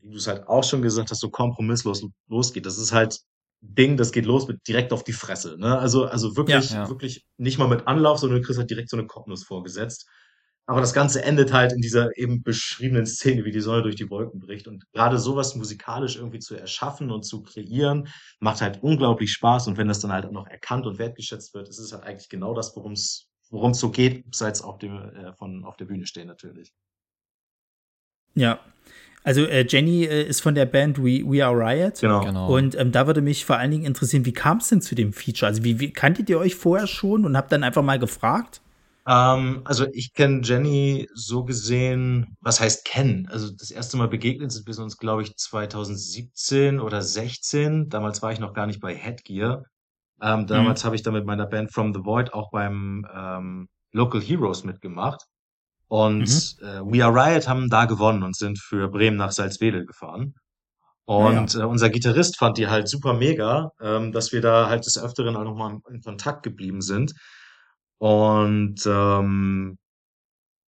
wie du es halt auch schon gesagt hast, so kompromisslos losgeht. Das ist halt Ding, das geht los mit direkt auf die Fresse. Ne? Also, also wirklich, wirklich nicht mal mit Anlauf, sondern du kriegst halt direkt so eine Kopfnuss vorgesetzt. Aber das Ganze endet halt in dieser eben beschriebenen Szene, wie die Sonne durch die Wolken bricht. Und gerade sowas musikalisch irgendwie zu erschaffen und zu kreieren, macht halt unglaublich Spaß. Und wenn das dann halt auch noch erkannt und wertgeschätzt wird, ist es halt eigentlich genau das, worum es worum es so geht, seit auf dem äh, von auf der Bühne stehen natürlich. Ja. Also äh, Jenny äh, ist von der Band We, We Are Riot. Genau. Genau. Und ähm, da würde mich vor allen Dingen interessieren, wie kam es denn zu dem Feature? Also wie, wie kanntet ihr euch vorher schon und habt dann einfach mal gefragt? Ähm, also ich kenne Jenny so gesehen, was heißt kennen? Also das erste Mal begegnet sind wir uns, glaube ich, 2017 oder 16. Damals war ich noch gar nicht bei Headgear. Ähm, damals habe ich da mit meiner Band From the Void auch beim ähm, Local Heroes mitgemacht. Und äh, We Are Riot haben da gewonnen und sind für Bremen nach Salzwedel gefahren. Und äh, unser Gitarrist fand die halt super mega, ähm, dass wir da halt des Öfteren auch nochmal in Kontakt geblieben sind. Und ähm,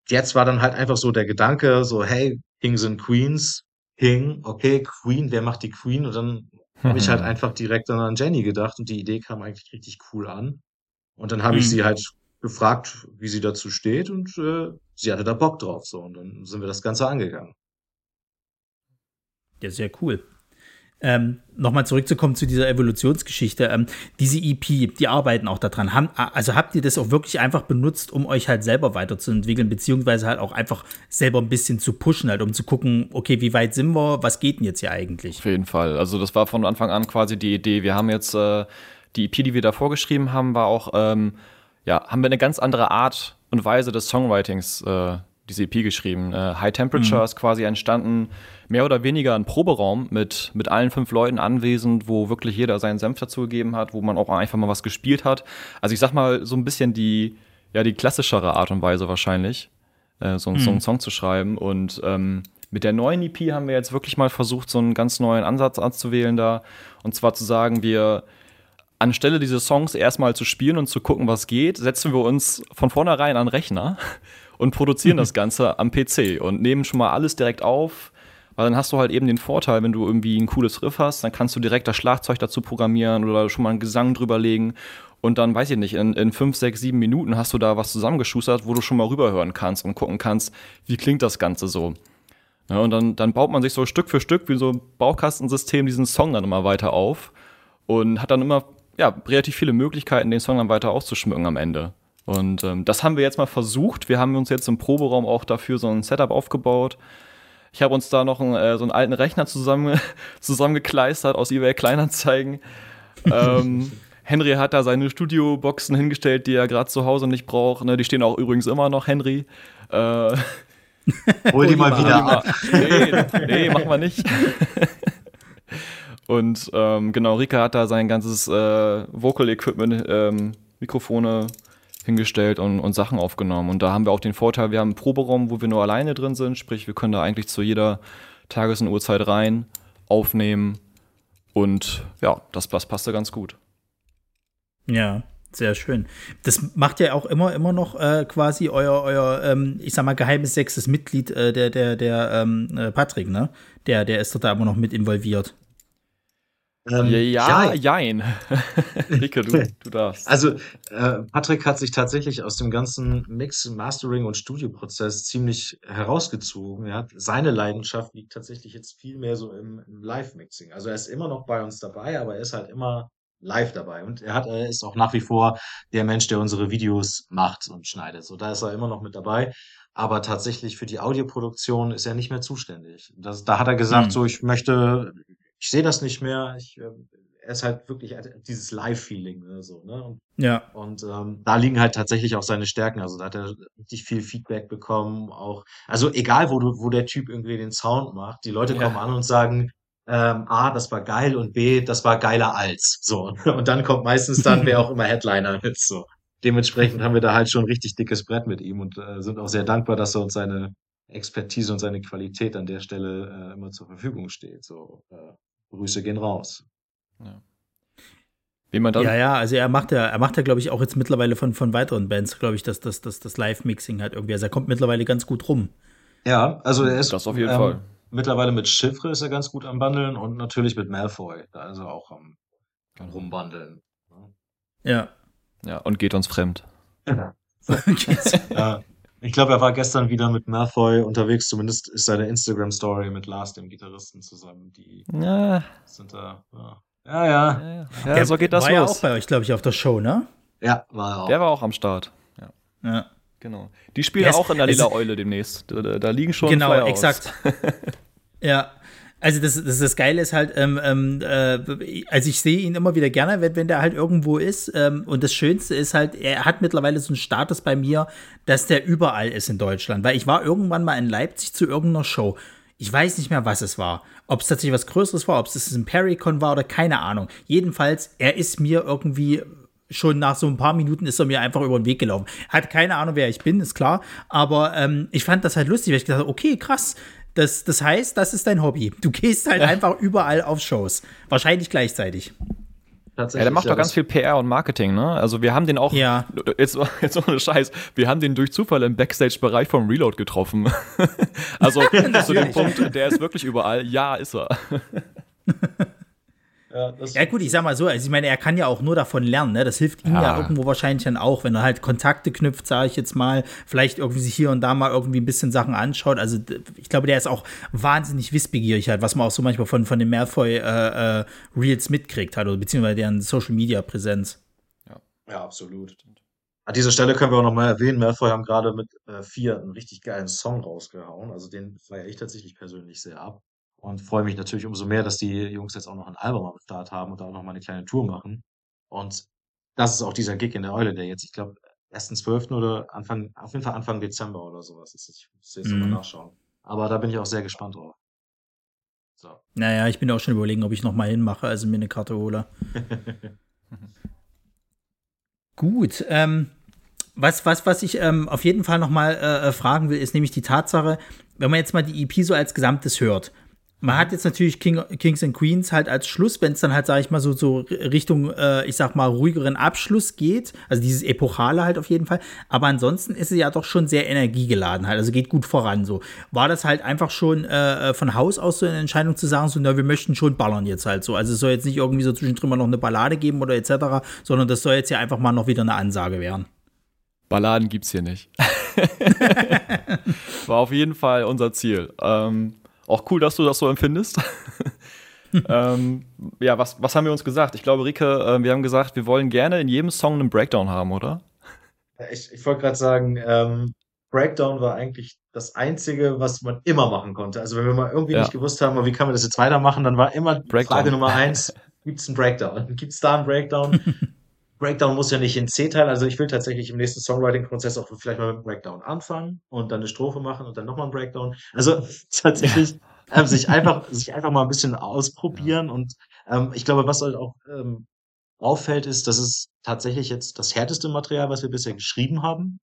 jetzt war dann halt einfach so der Gedanke, so, hey, Kings and Queens, King, okay, Queen, wer macht die Queen? Und dann habe ich halt einfach direkt dann an Jenny gedacht und die Idee kam eigentlich richtig cool an. Und dann habe ich Mhm. sie halt gefragt, wie sie dazu steht und äh, sie hatte da Bock drauf so und dann sind wir das Ganze angegangen. Ja, sehr cool. Ähm, Nochmal zurückzukommen zu dieser Evolutionsgeschichte. Ähm, diese EP, die arbeiten auch daran. Haben, also habt ihr das auch wirklich einfach benutzt, um euch halt selber weiterzuentwickeln, beziehungsweise halt auch einfach selber ein bisschen zu pushen, halt, um zu gucken, okay, wie weit sind wir, was geht denn jetzt hier eigentlich? Auf jeden Fall. Also das war von Anfang an quasi die Idee. Wir haben jetzt äh, die EP, die wir da vorgeschrieben haben, war auch, ähm, ja, haben wir eine ganz andere Art und Weise des Songwritings äh, diese EP geschrieben. Äh, High Temperature ist quasi entstanden, mehr oder weniger ein Proberaum mit, mit allen fünf Leuten anwesend, wo wirklich jeder seinen Senf dazu gegeben hat, wo man auch einfach mal was gespielt hat. Also ich sag mal, so ein bisschen die, ja, die klassischere Art und Weise wahrscheinlich, äh, so, so einen Song zu schreiben. Und ähm, mit der neuen EP haben wir jetzt wirklich mal versucht, so einen ganz neuen Ansatz anzuwählen da. Und zwar zu sagen, wir anstelle diese Songs erstmal zu spielen und zu gucken, was geht, setzen wir uns von vornherein an Rechner und produzieren das Ganze am PC und nehmen schon mal alles direkt auf. Weil dann hast du halt eben den Vorteil, wenn du irgendwie ein cooles Riff hast, dann kannst du direkt das Schlagzeug dazu programmieren oder schon mal einen Gesang drüberlegen. Und dann, weiß ich nicht, in, in fünf, sechs, sieben Minuten hast du da was zusammengeschustert, wo du schon mal rüberhören kannst und gucken kannst, wie klingt das Ganze so. Ja, und dann, dann baut man sich so Stück für Stück wie so ein Baukastensystem diesen Song dann immer weiter auf und hat dann immer ja, relativ viele Möglichkeiten, den Song dann weiter auszuschmücken am Ende. Und ähm, das haben wir jetzt mal versucht. Wir haben uns jetzt im Proberaum auch dafür so ein Setup aufgebaut. Ich habe uns da noch einen, äh, so einen alten Rechner zusammen, zusammengekleistert aus eBay Kleinanzeigen. ähm, Henry hat da seine Studioboxen hingestellt, die er gerade zu Hause nicht braucht. Ne? Die stehen auch übrigens immer noch, Henry. Äh, Hol die mal wieder ab. Nee, nee, machen wir nicht. Und ähm, genau, Rika hat da sein ganzes äh, Vocal-Equipment, ähm, Mikrofone hingestellt und, und Sachen aufgenommen. Und da haben wir auch den Vorteil, wir haben einen Proberaum, wo wir nur alleine drin sind, sprich, wir können da eigentlich zu jeder Tages- und Uhrzeit rein, aufnehmen. Und ja, das, das passte ganz gut. Ja, sehr schön. Das macht ja auch immer, immer noch äh, quasi euer, euer ähm, ich sag mal, geheimes sechstes Mitglied, äh, der, der, der ähm, äh, Patrick, ne? Der, der ist doch da immer noch mit involviert. Ähm, ja, ja, jein. Rike, du, du darfst. Also, äh, Patrick hat sich tatsächlich aus dem ganzen Mix, Mastering und Studioprozess ziemlich herausgezogen. Ja. Seine Leidenschaft liegt tatsächlich jetzt viel mehr so im, im Live-Mixing. Also, er ist immer noch bei uns dabei, aber er ist halt immer live dabei. Und er hat, er ist auch nach wie vor der Mensch, der unsere Videos macht und schneidet. So, da ist er immer noch mit dabei. Aber tatsächlich für die Audioproduktion ist er nicht mehr zuständig. Das, da hat er gesagt, hm. so, ich möchte ich sehe das nicht mehr. Ich, äh, er ist halt wirklich dieses Live-Feeling ne, so, ne? Und, ja. Und ähm, da liegen halt tatsächlich auch seine Stärken. Also da hat er richtig viel Feedback bekommen. Auch, also egal, wo du, wo der Typ irgendwie den Sound macht, die Leute ja. kommen an und sagen, ähm, A, das war geil und B, das war geiler als. So. Und dann kommt meistens dann, wer auch immer Headliner ist. So. Dementsprechend haben wir da halt schon ein richtig dickes Brett mit ihm und äh, sind auch sehr dankbar, dass er uns seine Expertise und seine Qualität an der Stelle äh, immer zur Verfügung steht. So, äh, Grüße gehen raus. Ja. Wie man dann ja, ja, also er macht ja, er macht ja, glaube ich, auch jetzt mittlerweile von, von weiteren Bands, glaube ich, dass das, das, das Live-Mixing halt irgendwie. Also er kommt mittlerweile ganz gut rum. Ja, also er ist. Das auf jeden ähm, Fall. Mittlerweile mit Chiffre ist er ganz gut am Bandeln und natürlich mit Malfoy. Da ist er auch am, am Rumbandeln. Ja. Ja, und geht uns fremd. ja. Ich glaube, er war gestern wieder mit Malfoy unterwegs. Zumindest ist seine Instagram-Story mit Lars, dem Gitarristen, zusammen. Die ja. sind da. Ja, ja. ja. ja, ja. ja so geht das war los. ja auch bei euch, glaube ich, auf der Show, ne? Ja, war er auch. Der war auch am Start. Ja. ja. Genau. Die spielen yes. auch in der Lila Eule demnächst. Da, da liegen schon Genau, exakt. ja. Also das, das, das Geile ist halt, ähm, ähm, äh, also ich sehe ihn immer wieder gerne, wenn, wenn der halt irgendwo ist. Ähm, und das Schönste ist halt, er hat mittlerweile so einen Status bei mir, dass der überall ist in Deutschland. Weil ich war irgendwann mal in Leipzig zu irgendeiner Show. Ich weiß nicht mehr, was es war. Ob es tatsächlich was Größeres war, ob es ein Pericon war oder keine Ahnung. Jedenfalls, er ist mir irgendwie schon nach so ein paar Minuten ist er mir einfach über den Weg gelaufen. Hat keine Ahnung, wer ich bin, ist klar. Aber ähm, ich fand das halt lustig, weil ich gedacht habe, okay, krass, das, das heißt, das ist dein Hobby. Du gehst halt ja. einfach überall auf Shows. Wahrscheinlich gleichzeitig. Ja, der macht doch ganz viel PR und Marketing, ne? Also wir haben den auch, ja. jetzt, jetzt ohne Scheiß, wir haben den durch Zufall im Backstage-Bereich vom Reload getroffen. also zu dem Punkt, der ist wirklich überall. Ja, ist er. Ja, ja, gut, ich sag mal so, also ich meine, er kann ja auch nur davon lernen, ne? Das hilft ihm ja. ja irgendwo wahrscheinlich dann auch, wenn er halt Kontakte knüpft, sage ich jetzt mal, vielleicht irgendwie sich hier und da mal irgendwie ein bisschen Sachen anschaut. Also ich glaube, der ist auch wahnsinnig wissbegierig halt, was man auch so manchmal von, von den Malfoy äh, äh, Reels mitkriegt halt, oder beziehungsweise deren Social Media Präsenz. Ja, ja absolut. An dieser Stelle können wir auch nochmal erwähnen, Malfoy haben gerade mit äh, vier einen richtig geilen Song rausgehauen. Also den feiere ich tatsächlich persönlich sehr ab und freue mich natürlich umso mehr, dass die Jungs jetzt auch noch ein Album am Start haben und da auch noch mal eine kleine Tour machen. Und das ist auch dieser Gig in der Eule, der jetzt, ich glaube, 1.12. oder Anfang, auf jeden Fall Anfang Dezember oder sowas ist. Ich muss jetzt mhm. nochmal nachschauen. Aber da bin ich auch sehr gespannt drauf. So. Naja, ich bin auch schon überlegen, ob ich noch mal hinmache, also mir eine Karte hole. Gut, ähm, was, was, was ich ähm, auf jeden Fall noch mal äh, äh, fragen will, ist nämlich die Tatsache, wenn man jetzt mal die EP so als Gesamtes hört, man hat jetzt natürlich King, Kings and Queens halt als Schluss, wenn es dann halt, sag ich mal, so, so Richtung, äh, ich sag mal, ruhigeren Abschluss geht. Also dieses Epochale halt auf jeden Fall. Aber ansonsten ist es ja doch schon sehr energiegeladen halt. Also geht gut voran so. War das halt einfach schon äh, von Haus aus so eine Entscheidung zu sagen, so, na, wir möchten schon ballern jetzt halt so. Also es soll jetzt nicht irgendwie so zwischendrin mal noch eine Ballade geben oder etc., sondern das soll jetzt ja einfach mal noch wieder eine Ansage werden. Balladen gibt's hier nicht. War auf jeden Fall unser Ziel. Ähm, auch cool, dass du das so empfindest. ähm, ja, was, was haben wir uns gesagt? Ich glaube, Rike, äh, wir haben gesagt, wir wollen gerne in jedem Song einen Breakdown haben, oder? Ich, ich wollte gerade sagen, ähm, Breakdown war eigentlich das Einzige, was man immer machen konnte. Also wenn wir mal irgendwie Ja. nicht gewusst haben, wie kann man das jetzt weitermachen, dann war immer Breakdown. Frage Nummer eins, gibt es einen Breakdown? Gibt es da einen Breakdown? Breakdown muss ja nicht in C-Teil, also ich will tatsächlich im nächsten Songwriting-Prozess auch vielleicht mal mit Breakdown anfangen und dann eine Strophe machen und dann nochmal einen Breakdown. Also tatsächlich ähm, sich einfach, sich einfach mal ein bisschen ausprobieren und ähm, ich glaube, was halt auch ähm, auffällt, ist, dass es tatsächlich jetzt das härteste Material, was wir bisher geschrieben haben.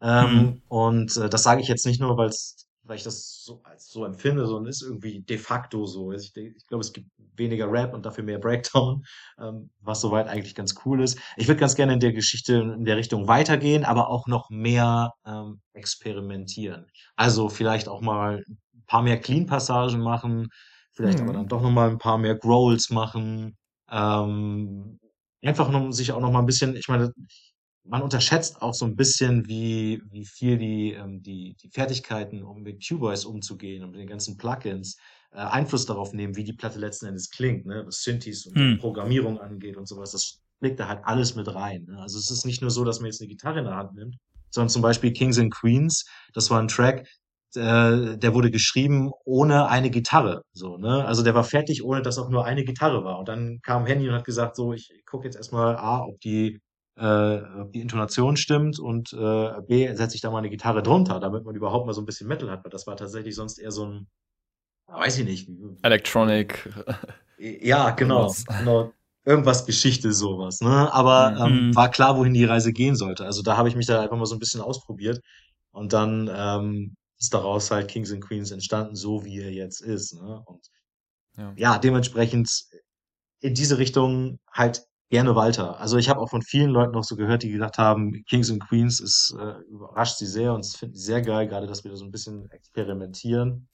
Ähm, Mhm. Und äh, das sage ich jetzt nicht nur, weil's, weil ich das so als so empfinde, sondern ist irgendwie de facto so. Also ich, ich glaube, es gibt weniger Rap und dafür mehr Breakdown, ähm, was soweit eigentlich ganz cool ist. Ich würde ganz gerne in der Geschichte in der Richtung weitergehen, aber auch noch mehr ähm, experimentieren. Also vielleicht auch mal ein paar mehr Clean-Passagen machen, vielleicht Hm. aber dann doch noch mal ein paar mehr Growls machen. Ähm, einfach um sich auch noch mal ein bisschen, ich meine, man unterschätzt auch so ein bisschen, wie, wie viel die, ähm, die, die Fertigkeiten, um mit Cubase umzugehen und mit den ganzen Plugins, äh, Einfluss darauf nehmen, wie die Platte letzten Endes klingt, ne? was Synthes und Hm. Programmierung angeht und sowas. Das legt da halt alles mit rein. Ne? Also es ist nicht nur so, dass man jetzt eine Gitarre in der Hand nimmt, sondern zum Beispiel Kings and Queens, das war ein Track, äh, der wurde geschrieben ohne eine Gitarre. So, ne? Also der war fertig, ohne dass auch nur eine Gitarre war. Und dann kam Henny und hat gesagt, so, ich gucke jetzt erstmal A, ob die äh, ob die Intonation stimmt und äh, B, setze ich da mal eine Gitarre drunter, damit man überhaupt mal so ein bisschen Metal hat, weil das war tatsächlich sonst eher so ein, weiß ich nicht, Electronic. ja, genau, Irgendwas. genau, irgendwas Geschichte, sowas, ne? Aber ähm, Mhm. war klar, wohin die Reise gehen sollte. Also da habe ich mich da einfach mal so ein bisschen ausprobiert und dann ähm, ist daraus halt Kings and Queens entstanden, so wie er jetzt ist, ne? Und Ja. ja, dementsprechend in diese Richtung halt gerne weiter. Also ich habe auch von vielen Leuten noch so gehört, die gesagt haben, Kings and Queens ist äh, überrascht sie sehr und das finden sie sehr geil, gerade dass wir da so ein bisschen experimentieren.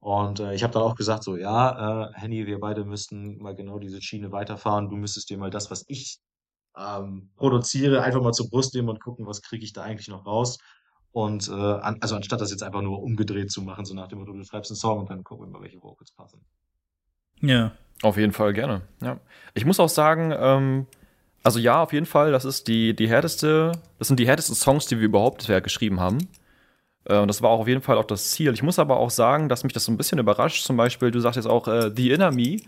Und äh, ich habe dann auch gesagt, so ja, äh, Henny, wir beide müssten mal genau diese Schiene weiterfahren. Du müsstest dir mal das, was ich ähm, produziere, einfach mal zur Brust nehmen und gucken, was kriege ich da eigentlich noch raus. Und äh, an, also anstatt das jetzt einfach nur umgedreht zu machen, so nach dem Motto, du schreibst einen Song und dann gucken wir mal, welche Vocals passen. Ja. Auf jeden Fall gerne. Ja. Ich muss auch sagen, ähm, also ja, auf jeden Fall, das ist die, die härteste, das sind die härtesten Songs, die wir überhaupt bisher geschrieben haben. Äh, Und das war auch auf jeden Fall auch das Ziel. Ich muss aber auch sagen, dass mich das so ein bisschen überrascht. Zum Beispiel, du sagst jetzt auch, äh, The Inner Me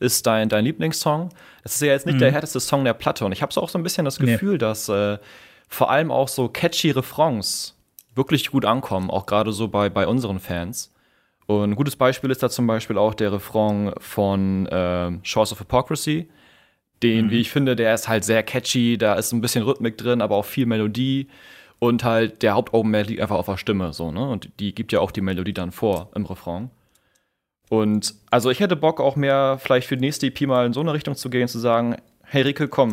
ist dein, dein Lieblingssong. Das ist ja jetzt nicht Mhm. der härteste Song der Platte. Und ich habe so auch so ein bisschen das Nee. Gefühl, dass äh, vor allem auch so catchy Refrains wirklich gut ankommen, auch gerade so bei, bei unseren Fans. Und ein gutes Beispiel ist da zum Beispiel auch der Refrain von ähm, Shores of Hypocrisy. Den, wie ich finde, der ist halt sehr catchy, da ist ein bisschen Rhythmik drin, aber auch viel Melodie. Und halt der Hauptaugenmerk liegt einfach auf der Stimme, so, ne? Und die gibt ja auch die Melodie dann vor im Refrain. Und also ich hätte Bock auch mehr, vielleicht für die nächste EP mal in so eine Richtung zu gehen, zu sagen, hey Rike, komm,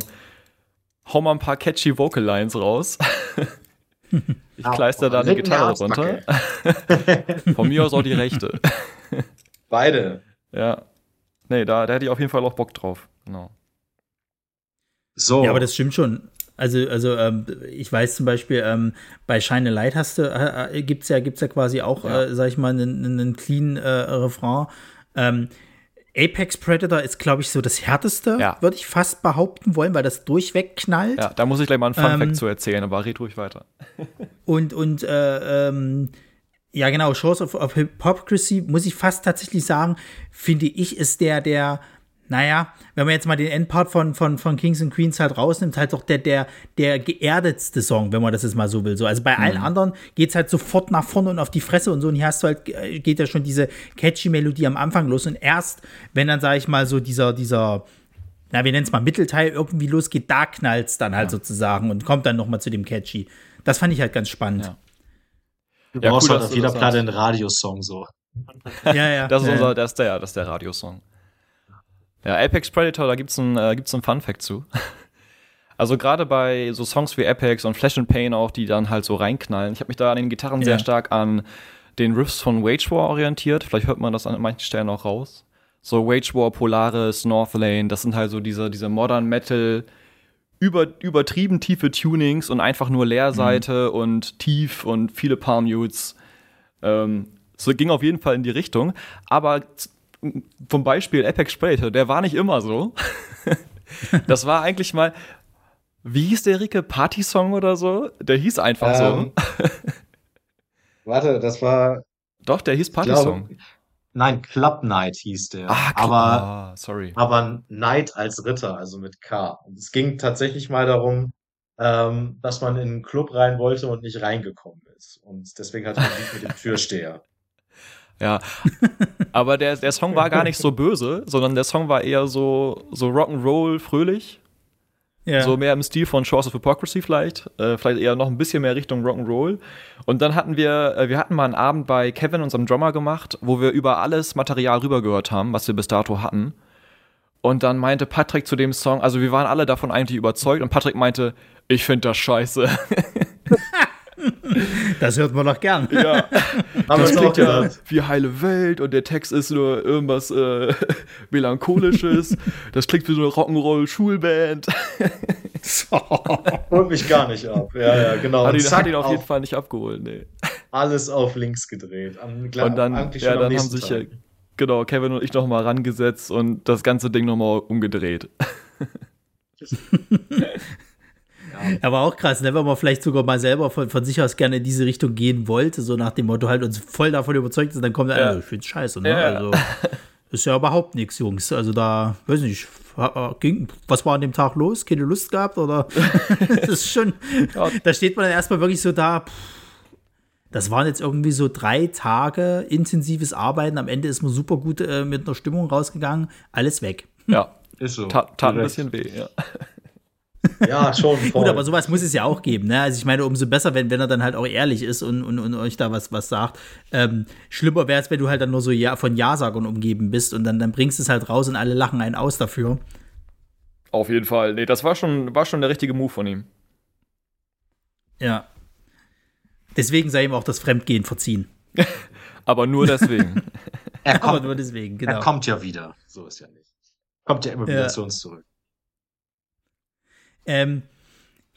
hau mal ein paar catchy Vocal Lines raus. ich kleister da eine Gitarre runter. Von mir aus auch die rechte. Beide. Ja. Nee, da, da hätte ich auf jeden Fall auch Bock drauf. Genau. So. Ja, aber das stimmt schon. Also, also ähm, ich weiß zum Beispiel, ähm, bei Shine a Light hast du, äh, äh, gibt's ja, gibt's ja quasi auch, Ja. Äh, sag ich mal, einen, einen clean äh, Refrain. Ähm, Apex Predator ist, glaube ich, so das härteste, Ja. würde ich fast behaupten wollen, weil das durchweg knallt. Ja, da muss ich gleich mal einen Fun Ähm, zu erzählen, aber red ruhig weiter. Und, und äh, ähm, ja, genau, Shores of, of Hypocrisy, muss ich fast tatsächlich sagen, finde ich, ist der, der, naja, wenn man jetzt mal den Endpart von, von, von Kings and Queens halt rausnimmt, halt doch der, der, der geerdetste Song, wenn man das jetzt mal so will. So, also bei allen anderen geht's halt sofort nach vorne und auf die Fresse und so. Und hier hast du halt, äh, geht ja schon diese catchy Melodie am Anfang los. Und erst, wenn dann, sage ich mal, so dieser, dieser, na, wir nennen es mal Mittelteil, irgendwie losgeht, da knallt's dann halt sozusagen und kommt dann nochmal zu dem Catchy. Das fand ich halt ganz spannend. Ja. du Ja, brauchst cool, halt auf jeder Platte einen Radiosong so. Ja, ja. Das ist ja, unser, das ist der, das ist der Radiosong. Ja, Apex Predator, da gibt's ein, äh, gibt's Fun Fact zu. Also gerade bei so Songs wie Apex und Flash and Pain auch, die dann halt so reinknallen. Ich habe mich da an den Gitarren Ja. sehr stark an den Riffs von Wage War orientiert. Vielleicht hört man das an manchen Stellen auch raus. So Wage War, Polaris, Northlane, das sind halt so diese, diese Modern Metal, über, übertrieben tiefe Tunings und einfach nur Leerseite und tief und viele Palm Mutes. Ähm, so ging auf jeden Fall in die Richtung. Aber vom Beispiel Apex Predator, der war nicht immer so. das war eigentlich mal, Wie hieß der Rike? Party-Song oder so? Der hieß einfach ähm, so. warte, das war. Doch, der hieß Party-Song. Nein, Club Night hieß der. Ah, aber, oh, sorry. Aber Night als Ritter, also mit K. Und es ging tatsächlich mal darum, ähm, dass man in einen Club rein wollte und nicht reingekommen ist. Und deswegen hatte man nicht mit dem Türsteher. Ja, aber der, der Song war gar nicht so böse, sondern der Song war eher so, so Rock'n'Roll, fröhlich. Ja. So mehr im Stil von Shores of Hypocrisy vielleicht. Äh, vielleicht eher noch ein bisschen mehr Richtung Rock'n'Roll. Und dann hatten wir, äh, wir hatten mal einen Abend bei Kevin, unserem Drummer, gemacht, wo wir über alles Material rübergehört haben, was wir bis dato hatten. Und dann meinte Patrick zu dem Song, also wir waren alle davon eigentlich überzeugt und Patrick meinte, ich finde das scheiße. Das hört man doch gern. Ja. Aber das klingt ja wie heile Welt und der Text ist nur irgendwas äh, melancholisches. Das klingt wie so eine Rock'n'Roll-Schulband. Holt mich gar nicht ab. Ja, ja, genau. Hat ihn, hat ihn auf jeden Fall nicht abgeholt, nee. Alles auf links gedreht. Am, und dann, ja, dann haben sich ja, genau, Kevin und ich nochmal rangesetzt und das ganze Ding nochmal umgedreht. Ja. Aber auch krass, ne, wenn man vielleicht sogar mal selber von, von sich aus gerne in diese Richtung gehen wollte, so nach dem Motto halt uns voll davon überzeugt ist, dann kommt er, ja. äh, ich find's scheiße, ne? Ja. Also ist ja überhaupt nichts, Jungs. Also da, weiß nicht, ging, was war an dem Tag los? Keine Lust gehabt oder? das ist schon, ja. da steht man dann erstmal wirklich so da, pff, das waren jetzt irgendwie so drei Tage intensives Arbeiten. Am Ende ist man super gut äh, mit einer Stimmung rausgegangen. Alles weg. Ja, ist so. Tat, tat ein bisschen weh, ja. Ja, schon. Voll. Gut, aber sowas muss es ja auch geben. Ne? Also ich meine, umso besser, wenn, wenn er dann halt auch ehrlich ist und, und, und euch da was, was sagt. Ähm, schlimmer wäre es, wenn du halt dann nur so ja, von Ja-Sagern umgeben bist und dann, dann bringst du es halt raus und alle lachen einen aus dafür. Auf jeden Fall. Nee, das war schon, war schon der richtige Move von ihm. Ja. Deswegen sei ihm auch das Fremdgehen verziehen. aber nur deswegen. er kommt, aber nur deswegen, genau. Er kommt ja wieder. So ist ja nicht. Kommt ja immer wieder ja. zu uns zurück. Ähm,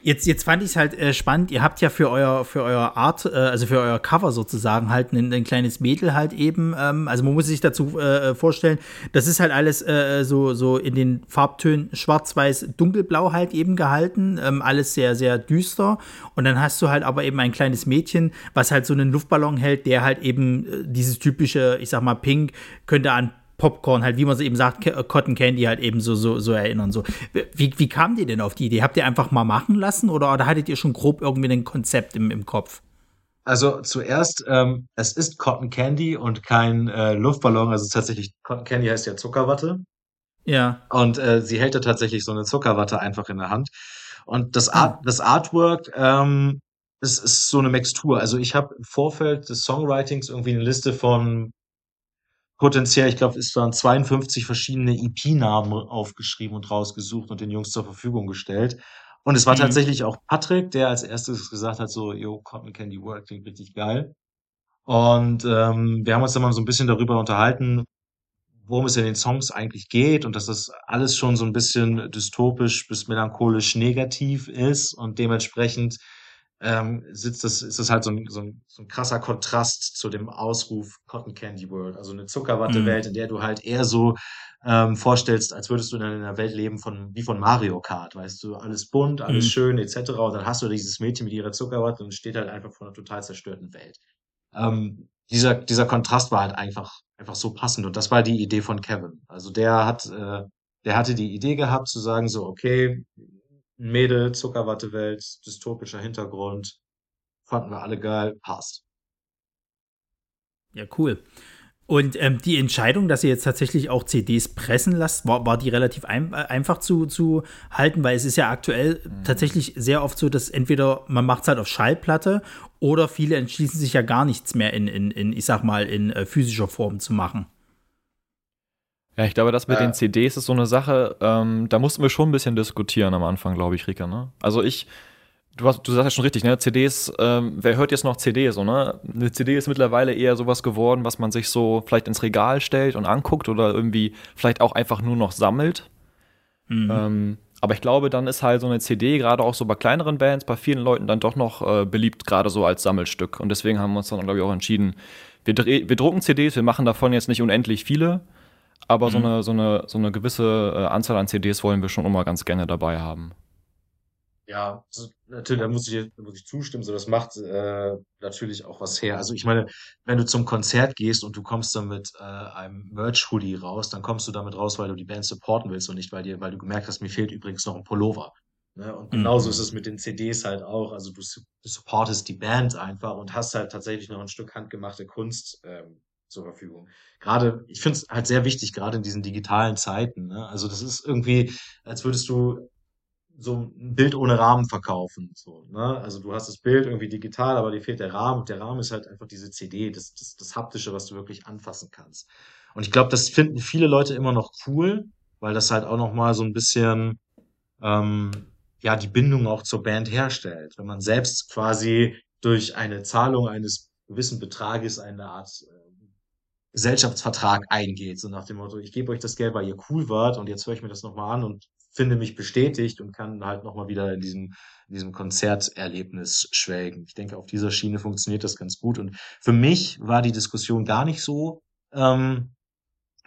Jetzt, jetzt fand ich es halt äh, spannend. Ihr habt ja für euer, für euer Art, äh, also für euer Cover sozusagen halt ein, ein kleines Mädel halt eben. Ähm, also man muss sich dazu äh, vorstellen, das ist halt alles äh, so, so in den Farbtönen schwarz-weiß, dunkelblau halt eben gehalten. Ähm, alles sehr, sehr düster. Und dann hast du halt aber eben ein kleines Mädchen, was halt so einen Luftballon hält, der halt eben äh, dieses typische, ich sag mal, Pink könnte an Popcorn, halt, wie man so eben sagt, äh, Cotton Candy halt eben so, so, so erinnern. So. Wie, wie kam die denn auf die Idee? Habt ihr einfach mal machen lassen oder, oder hattet ihr schon grob irgendwie ein Konzept im, im Kopf? Also zuerst, ähm, es ist Cotton Candy und kein äh, Luftballon. Also tatsächlich, Cotton Candy heißt ja Zuckerwatte. Ja. Und äh, sie hält da tatsächlich so eine Zuckerwatte einfach in der Hand. Und das, Art, hm. das Artwork ähm, ist, ist so eine Mixtur. Also ich habe im Vorfeld des Songwritings irgendwie eine Liste von potenziell, ich glaube, es waren 52 verschiedene EP-Namen aufgeschrieben und rausgesucht und den Jungs zur Verfügung gestellt. Und es war mhm. tatsächlich auch Patrick, der als erstes gesagt hat, so, yo, Cotton Candy Work klingt richtig geil. Und ähm, wir haben uns dann mal so ein bisschen darüber unterhalten, worum es in den Songs eigentlich geht und dass das alles schon so ein bisschen dystopisch bis melancholisch negativ ist und dementsprechend ähm, sitzt das, ist das halt so ein, so, ein, so ein krasser Kontrast zu dem Ausruf Cotton Candy World, also eine Zuckerwatte-Welt, mhm. in der du halt eher so ähm, vorstellst, als würdest du in einer Welt leben von wie von Mario Kart, weißt du, alles bunt, alles mhm. schön etc. Und dann hast du dieses Mädchen mit ihrer Zuckerwatte und steht halt einfach vor einer total zerstörten Welt. Ähm, dieser dieser Kontrast war halt einfach einfach so passend und das war die Idee von Kevin. Also der hat äh, der hatte die Idee gehabt zu sagen so okay Mädel, Zuckerwattewelt, dystopischer Hintergrund. Fanden wir alle geil, passt. Ja, cool. Und ähm, die Entscheidung, dass ihr jetzt tatsächlich auch CDs pressen lasst, war, war die relativ ein, äh, einfach zu, zu halten, weil es ist ja aktuell mhm. tatsächlich sehr oft so, dass entweder man macht es halt auf Schallplatte oder viele entschließen sich ja gar nichts mehr in, in, in ich sag mal, in äh, physischer Form zu machen. Ja, ich glaube, das mit äh. den CDs ist so eine Sache, ähm, da mussten wir schon ein bisschen diskutieren am Anfang, glaube ich, Rika, ne? Also ich, du, hast, du sagst ja schon richtig, ne? CDs, ähm, wer hört jetzt noch CD so, ne? Eine CD ist mittlerweile eher sowas geworden, was man sich so vielleicht ins Regal stellt und anguckt oder irgendwie vielleicht auch einfach nur noch sammelt. Mhm. Ähm, aber ich glaube, dann ist halt so eine CD, gerade auch so bei kleineren Bands, bei vielen Leuten dann doch noch äh, beliebt, gerade so als Sammelstück. Und deswegen haben wir uns dann, glaube ich, auch entschieden, wir, wir drucken CDs, wir machen davon jetzt nicht unendlich viele, aber mhm. so, eine, so, eine, so eine gewisse äh, Anzahl an CDs wollen wir schon immer ganz gerne dabei haben. Ja, natürlich, da muss ich, da muss ich zustimmen. So, das macht äh, natürlich auch was her. Also ich meine, wenn du zum Konzert gehst und du kommst dann mit äh, einem Merch-Hoodie raus, dann kommst du damit raus, weil du die Band supporten willst und nicht, weil dir, weil du gemerkt hast, mir fehlt übrigens noch ein Pullover. Ne? Und genauso mhm. ist es mit den CDs halt auch. Also du, du supportest die Band einfach und hast halt tatsächlich noch ein Stück handgemachte Kunst ähm, zur Verfügung. Gerade, ich finde es halt sehr wichtig, gerade in diesen digitalen Zeiten. Ne? Also das ist irgendwie, als würdest du so ein Bild ohne Rahmen verkaufen. So, ne? Also du hast das Bild irgendwie digital, aber dir fehlt der Rahmen. Und der Rahmen ist halt einfach diese CD, das, das, das Haptische, was du wirklich anfassen kannst. Und ich glaube, das finden viele Leute immer noch cool, weil das halt auch noch mal so ein bisschen ähm, ja die Bindung auch zur Band herstellt. Wenn man selbst quasi durch eine Zahlung eines gewissen Betrages eine Art äh, Gesellschaftsvertrag eingeht, so nach dem Motto, ich gebe euch das Geld, weil ihr cool wart und jetzt höre ich mir das nochmal an und finde mich bestätigt und kann halt nochmal wieder in diesem, in diesem Konzerterlebnis schwelgen. Ich denke, auf dieser Schiene funktioniert das ganz gut. Und für mich war die Diskussion gar nicht so, ähm,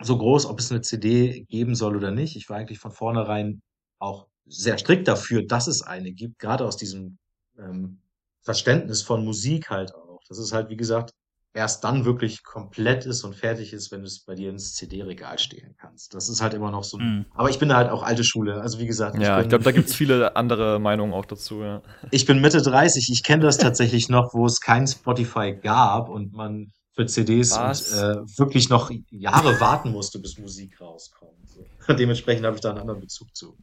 so groß, ob es eine CD geben soll oder nicht. Ich war eigentlich von vornherein auch sehr strikt dafür, dass es eine gibt, gerade aus diesem ähm, Verständnis von Musik halt auch. Das ist halt, wie gesagt, erst dann wirklich komplett ist und fertig ist, wenn du es bei dir ins CD-Regal stehen kannst. Das ist halt immer noch so. Mm. Aber ich bin halt auch alte Schule. Also wie gesagt. Ja, ich, ich glaube, da gibt's viele andere Meinungen auch dazu. Ja. Ich bin Mitte 30. Ich kenne das tatsächlich noch, wo es kein Spotify gab und man für CDs und, äh, wirklich noch Jahre warten musste, bis Musik rauskommt. So. Dementsprechend habe ich da einen anderen Bezug zu.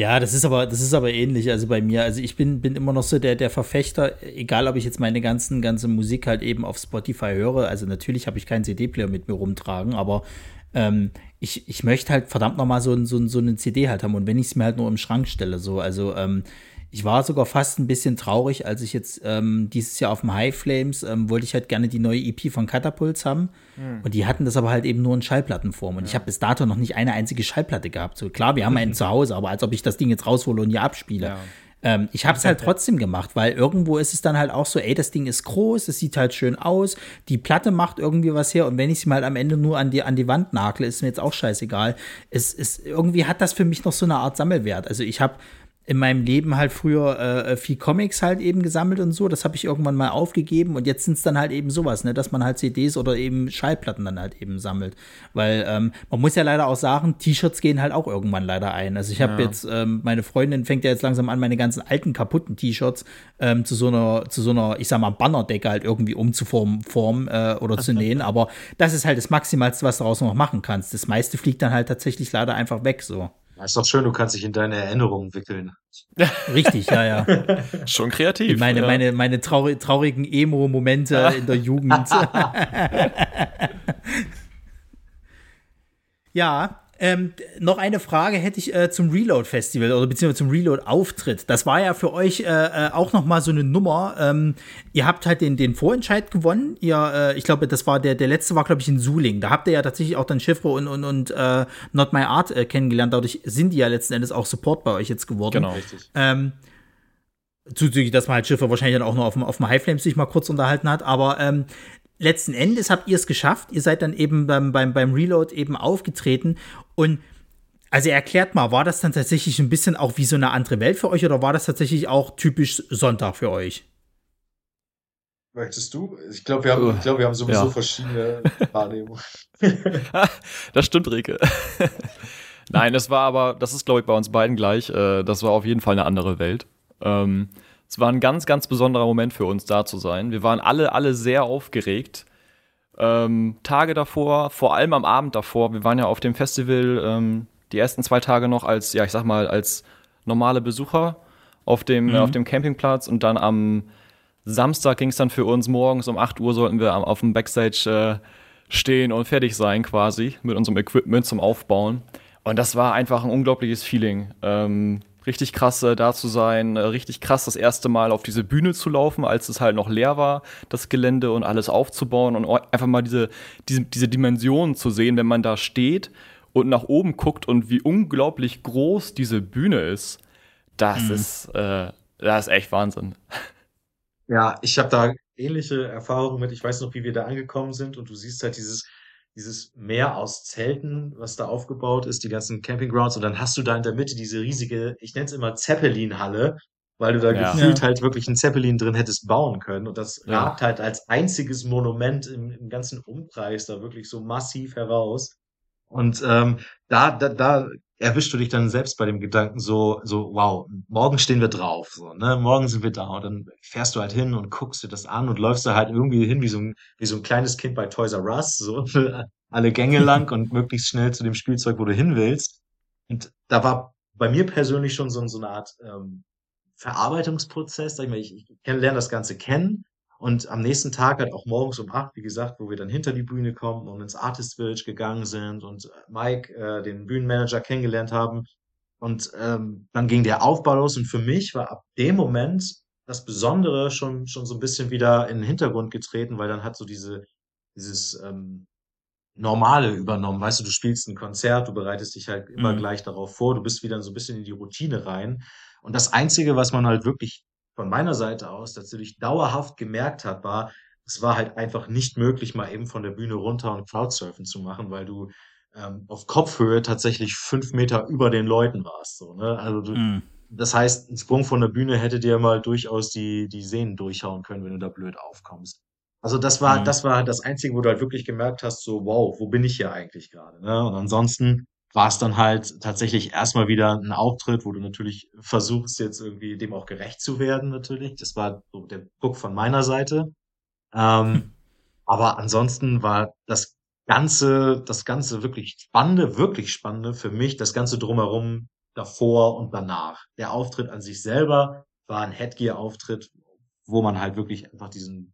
Ja, das ist aber, das ist aber ähnlich, also bei mir. Also ich bin, bin immer noch so der, der Verfechter, egal ob ich jetzt meine ganzen, ganze Musik halt eben auf Spotify höre. Also natürlich habe ich keinen CD-Player mit mir rumtragen, aber ähm, ich, ich möchte halt verdammt nochmal so, so, so eine CD halt haben und wenn ich es mir halt nur im Schrank stelle, so, also ähm, ich war sogar fast ein bisschen traurig, als ich jetzt ähm, dieses Jahr auf dem High Flames ähm, wollte ich halt gerne die neue EP von Catapults haben. Mhm. Und die hatten das aber halt eben nur in Schallplattenform. Und ja. ich habe bis dato noch nicht eine einzige Schallplatte gehabt. So klar, wir haben einen zu Hause, aber als ob ich das Ding jetzt raushole und hier abspiele. Ja. Ähm, ich habe es halt trotzdem gemacht, weil irgendwo ist es dann halt auch so, ey, das Ding ist groß, es sieht halt schön aus, die Platte macht irgendwie was her und wenn ich sie mal am Ende nur an die, an die Wand nakle, ist mir jetzt auch scheißegal. Es ist, irgendwie hat das für mich noch so eine Art Sammelwert. Also ich habe in meinem Leben halt früher äh, viel Comics halt eben gesammelt und so. Das habe ich irgendwann mal aufgegeben und jetzt sind es dann halt eben sowas, ne, dass man halt CDs oder eben Schallplatten dann halt eben sammelt. Weil ähm, man muss ja leider auch sagen, T-Shirts gehen halt auch irgendwann leider ein. Also ich habe ja. jetzt, ähm, meine Freundin fängt ja jetzt langsam an, meine ganzen alten kaputten T-Shirts ähm, zu so einer, zu so einer, ich sag mal, Bannerdecke halt irgendwie umzuformen formen, äh, oder zu nähen. Aber das ist halt das Maximalste, was du daraus noch machen kannst. Das meiste fliegt dann halt tatsächlich leider einfach weg so. Ja, ist doch schön, du kannst dich in deine Erinnerungen wickeln. Richtig, ja, ja. Schon kreativ. Meine, ja. meine, meine traurig, traurigen Emo-Momente in der Jugend. ja, ähm, noch eine Frage hätte ich äh, zum Reload Festival oder beziehungsweise zum Reload Auftritt. Das war ja für euch äh, äh, auch noch mal so eine Nummer. Ähm, ihr habt halt den, den Vorentscheid gewonnen. Ihr, äh, ich glaube, das war der, der letzte war, glaube ich, in Suling. Da habt ihr ja tatsächlich auch dann Chiffre und, und, und äh, Not My Art äh, kennengelernt. Dadurch sind die ja letzten Endes auch Support bei euch jetzt geworden. Genau, richtig. Ähm, zuzüglich, dass man halt Schiffe wahrscheinlich dann auch noch auf dem, auf dem High Flames sich mal kurz unterhalten hat. Aber ähm, letzten Endes habt ihr es geschafft. Ihr seid dann eben beim, beim, beim Reload eben aufgetreten. Und also erklärt mal, war das dann tatsächlich ein bisschen auch wie so eine andere Welt für euch oder war das tatsächlich auch typisch Sonntag für euch? Möchtest du? Ich glaube, wir, haben, glaub, wir haben sowieso ja. verschiedene Wahrnehmungen. das stimmt, Rike. Nein, das war aber, das ist, glaube ich, bei uns beiden gleich. Äh, das war auf jeden Fall eine andere Welt. Ähm, es war ein ganz, ganz besonderer Moment für uns, da zu sein. Wir waren alle, alle sehr aufgeregt. Ähm, Tage davor, vor allem am Abend davor, wir waren ja auf dem Festival ähm, die ersten zwei Tage noch als, ja, ich sag mal, als normale Besucher auf dem, mhm. auf dem Campingplatz und dann am Samstag ging es dann für uns morgens um 8 Uhr sollten wir auf dem Backstage äh, stehen und fertig sein quasi mit unserem Equipment zum Aufbauen. Und das war einfach ein unglaubliches Feeling. Ähm, richtig krass äh, da zu sein, äh, richtig krass das erste Mal auf diese Bühne zu laufen, als es halt noch leer war, das Gelände und alles aufzubauen und einfach mal diese, diese, diese Dimensionen zu sehen, wenn man da steht und nach oben guckt und wie unglaublich groß diese Bühne ist. Das mhm. ist, äh, das ist echt Wahnsinn. Ja, ich habe da ähnliche Erfahrungen mit. Ich weiß noch, wie wir da angekommen sind und du siehst halt dieses dieses Meer aus Zelten, was da aufgebaut ist, die ganzen Campinggrounds und dann hast du da in der Mitte diese riesige, ich nenne es immer Zeppelin-Halle, weil du da Ja. gefühlt Ja. halt wirklich einen Zeppelin drin hättest bauen können und das Ja. ragt halt als einziges Monument im, im ganzen Umkreis da wirklich so massiv heraus. Und ähm, da, da, da erwischst du dich dann selbst bei dem Gedanken so, so, wow, morgen stehen wir drauf, so, ne, morgen sind wir da und dann fährst du halt hin und guckst dir das an und läufst da halt irgendwie hin wie so ein, wie so ein kleines Kind bei Toys R Us, so, alle Gänge lang und möglichst schnell zu dem Spielzeug, wo du hin willst. Und da war bei mir persönlich schon so, so eine Art ähm, Verarbeitungsprozess, sag ich mal, ich, ich lerne das Ganze kennen und am nächsten Tag halt auch morgens um acht, wie gesagt, wo wir dann hinter die Bühne kommen und ins Artist Village gegangen sind und äh, Mike, äh, den Bühnenmanager, kennengelernt haben. Und ähm, dann ging der Aufbau los und für mich war ab dem Moment das Besondere schon, schon so ein bisschen wieder in den Hintergrund getreten, weil dann hat so diese, dieses ähm, Normale übernommen. Weißt du, du spielst ein Konzert, du bereitest dich halt immer Mhm. gleich darauf vor, du bist wieder so ein bisschen in die Routine rein. Und das Einzige, was man halt wirklich von meiner Seite aus natürlich dauerhaft gemerkt hat, war, es war halt einfach nicht möglich, mal eben von der Bühne runter und Crowdsurfen zu machen, weil du ähm, auf Kopfhöhe tatsächlich fünf Meter über den Leuten warst. So, ne? Also du, Mhm. das heißt, ein Sprung von der Bühne hätte dir mal durchaus die, die Sehnen durchhauen können, wenn du da blöd aufkommst. Also das war, Mhm. das war das Einzige, wo du halt wirklich gemerkt hast, so, wow, wo bin ich hier eigentlich gerade? Ne? Und ansonsten war es dann halt tatsächlich erstmal wieder ein Auftritt, wo du natürlich versuchst, jetzt irgendwie dem auch gerecht zu werden, natürlich. Das war so der Druck von meiner Seite. Ähm, aber ansonsten war das Ganze, das Ganze wirklich Spannende, wirklich Spannende für mich, das Ganze drumherum davor und danach. Der Auftritt an sich selber war ein Headgear-Auftritt, wo man halt wirklich einfach diesen,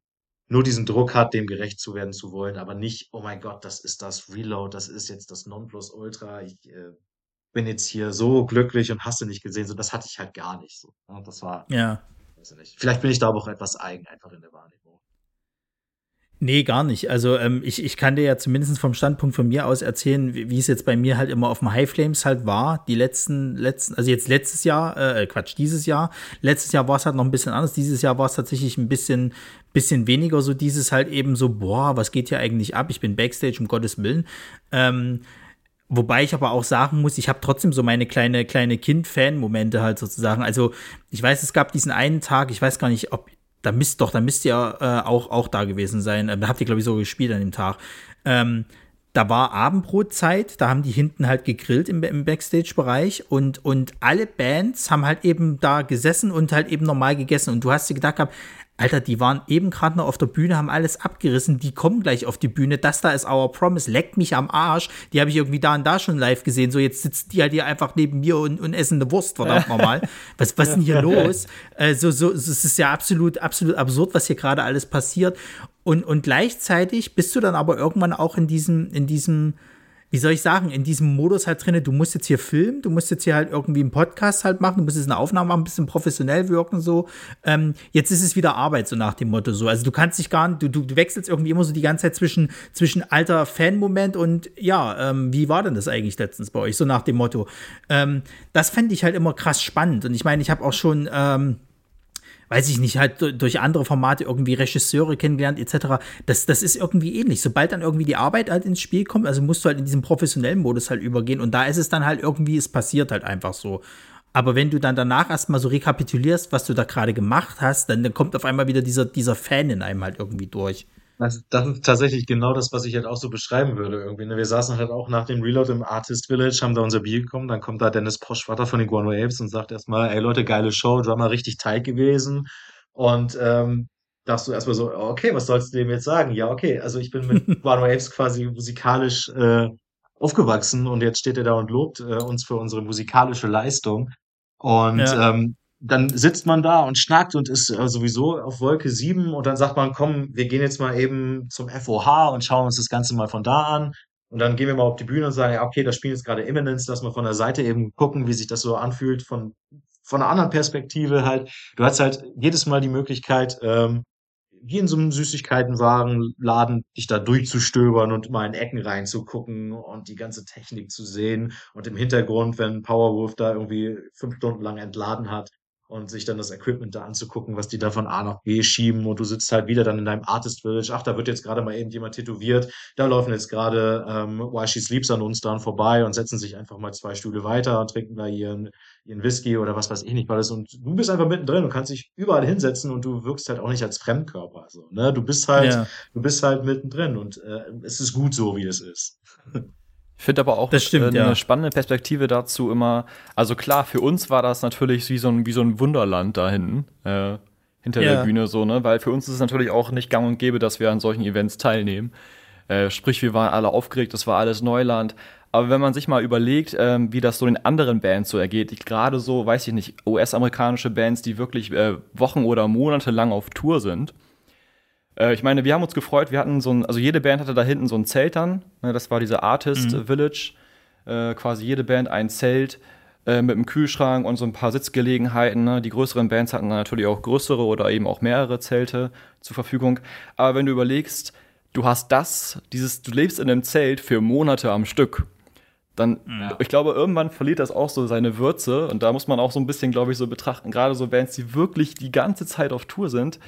nur diesen Druck hat, dem gerecht zu werden zu wollen, aber nicht, oh mein Gott, das ist das Reload, das ist jetzt das Nonplusultra, ich äh, bin jetzt hier so glücklich und hast du nicht gesehen, so das hatte ich halt gar nicht so. Ja, das war, Ja. weiß ich nicht. Vielleicht bin ich da aber auch etwas eigen einfach in der Wahrnehmung. Nee, gar nicht. Also ähm, ich, ich kann dir ja zumindest vom Standpunkt von mir aus erzählen, wie, wie es jetzt bei mir halt immer auf dem High Flames halt war. Die letzten, letzten, also jetzt letztes Jahr, äh, Quatsch, dieses Jahr. Letztes Jahr war es halt noch ein bisschen anders. Dieses Jahr war es tatsächlich ein bisschen, bisschen weniger so dieses halt eben so, boah, was geht hier eigentlich ab? Ich bin Backstage, um Gottes Willen. Ähm, Wobei ich aber auch sagen muss, ich habe trotzdem so meine kleine, kleine Kind-Fan-Momente halt sozusagen. Also ich weiß, es gab diesen einen Tag, ich weiß gar nicht, ob, da müsst doch, da müsst ihr äh, auch, auch da gewesen sein. Ähm, da habt ihr, glaube ich, so gespielt an dem Tag. Ähm, da war Abendbrotzeit, da haben die hinten halt gegrillt im, im Backstage-Bereich und, und alle Bands haben halt eben da gesessen und halt eben normal gegessen. Und du hast dir gedacht gehabt, Alter, die waren eben gerade noch auf der Bühne, haben alles abgerissen, die kommen gleich auf die Bühne. Das da ist Our Promise, leckt mich am Arsch. Die habe ich irgendwie da und da schon live gesehen. So, jetzt sitzen die halt hier einfach neben mir und, und essen eine Wurst, verdammt nochmal. Was, was ist denn hier los? Äh, so, so, es ist ja absolut, absolut absurd, was hier gerade alles passiert. Und, und gleichzeitig bist du dann aber irgendwann auch in diesem, in diesem, wie soll ich sagen, in diesem Modus halt drin, du musst jetzt hier filmen, du musst jetzt hier halt irgendwie einen Podcast halt machen, du musst jetzt eine Aufnahme machen, ein bisschen professionell wirken, so. Ähm, jetzt ist es wieder Arbeit, so nach dem Motto, so. Also du kannst dich gar nicht, du, du, du wechselst irgendwie immer so die ganze Zeit zwischen, zwischen alter Fan-Moment und ja, ähm, wie war denn das eigentlich letztens bei euch, so nach dem Motto. Ähm, das fände ich halt immer krass spannend und ich meine, ich habe auch schon, ähm, weiß ich nicht, halt durch andere Formate irgendwie Regisseure kennengelernt etc. Das, das ist irgendwie ähnlich. Sobald dann irgendwie die Arbeit halt ins Spiel kommt, also musst du halt in diesen professionellen Modus halt übergehen und da ist es dann halt irgendwie, es passiert halt einfach so. Aber wenn du dann danach erstmal so rekapitulierst, was du da gerade gemacht hast, dann, dann kommt auf einmal wieder dieser, dieser Fan in einem halt irgendwie durch. Das, das ist tatsächlich genau das, was ich halt auch so beschreiben würde irgendwie. ne? Wir saßen halt auch nach dem Reload im Artist Village, haben da unser Bier gekommen, dann kommt da Dennis Poschwatter von den Guano Apes und sagt erstmal, ey Leute, geile Show, Drummer richtig tight gewesen. Und ähm, darfst du erstmal so, okay, was sollst du dem jetzt sagen? Ja, okay, also ich bin mit Guano Apes quasi musikalisch äh, aufgewachsen und jetzt steht er da und lobt äh, uns für unsere musikalische Leistung. Und Ja. ähm, dann sitzt man da und schnackt und ist äh, sowieso auf Wolke 7 und dann sagt man, komm, wir gehen jetzt mal eben zum FOH und schauen uns das Ganze mal von da an. Und dann gehen wir mal auf die Bühne und sagen, ja, okay, das Spiel ist gerade Imminence, lass mal von der Seite eben gucken, wie sich das so anfühlt, von, von einer anderen Perspektive halt. Du hast halt jedes Mal die Möglichkeit, ähm, wie in so einem Süßigkeitenwarenladen, dich da durchzustöbern und mal in Ecken reinzugucken und die ganze Technik zu sehen und im Hintergrund, wenn Powerwolf da irgendwie fünf Stunden lang entladen hat und sich dann das Equipment da anzugucken, was die da von A nach B schieben. Und du sitzt halt wieder dann in deinem Artist Village, ach, da wird jetzt gerade mal eben jemand tätowiert, da laufen jetzt gerade ähm, Why She Sleeps an uns dann vorbei und setzen sich einfach mal zwei Stühle weiter und trinken da ihren, ihren Whisky oder was weiß ich nicht alles und du bist einfach mittendrin und kannst dich überall hinsetzen und du wirkst halt auch nicht als Fremdkörper, so, ne, du bist halt, ja. du bist halt mittendrin. Und äh, es ist gut so, wie es ist. Ich finde aber auch stimmt, eine ja. spannende Perspektive dazu immer. Also klar, für uns war das natürlich wie so ein, wie so ein Wunderland da hinten, äh, hinter ja. der Bühne so, ne? Weil für uns ist es natürlich auch nicht gang und gäbe, dass wir an solchen Events teilnehmen. Äh, sprich, wir waren alle aufgeregt, das war alles Neuland. Aber wenn man sich mal überlegt, ähm, wie das so in anderen Bands so ergeht, gerade so, weiß ich nicht, US-amerikanische Bands, die wirklich äh, Wochen oder Monate lang auf Tour sind, äh, ich meine, wir haben uns gefreut, wir hatten so ein, also jede Band hatte da hinten so ein Zelt dann. Ne, das war diese Artist mhm. Village. Äh, quasi jede Band ein Zelt äh, mit einem Kühlschrank und so ein paar Sitzgelegenheiten. Ne? Die größeren Bands hatten dann natürlich auch größere oder eben auch mehrere Zelte zur Verfügung. Aber wenn du überlegst, du hast das, dieses, du lebst in einem Zelt für Monate am Stück. Dann, ja. ich glaube, irgendwann verliert das auch so seine Würze. Und da muss man auch so ein bisschen, glaube ich, so betrachten, gerade so Bands, die wirklich die ganze Zeit auf Tour sind,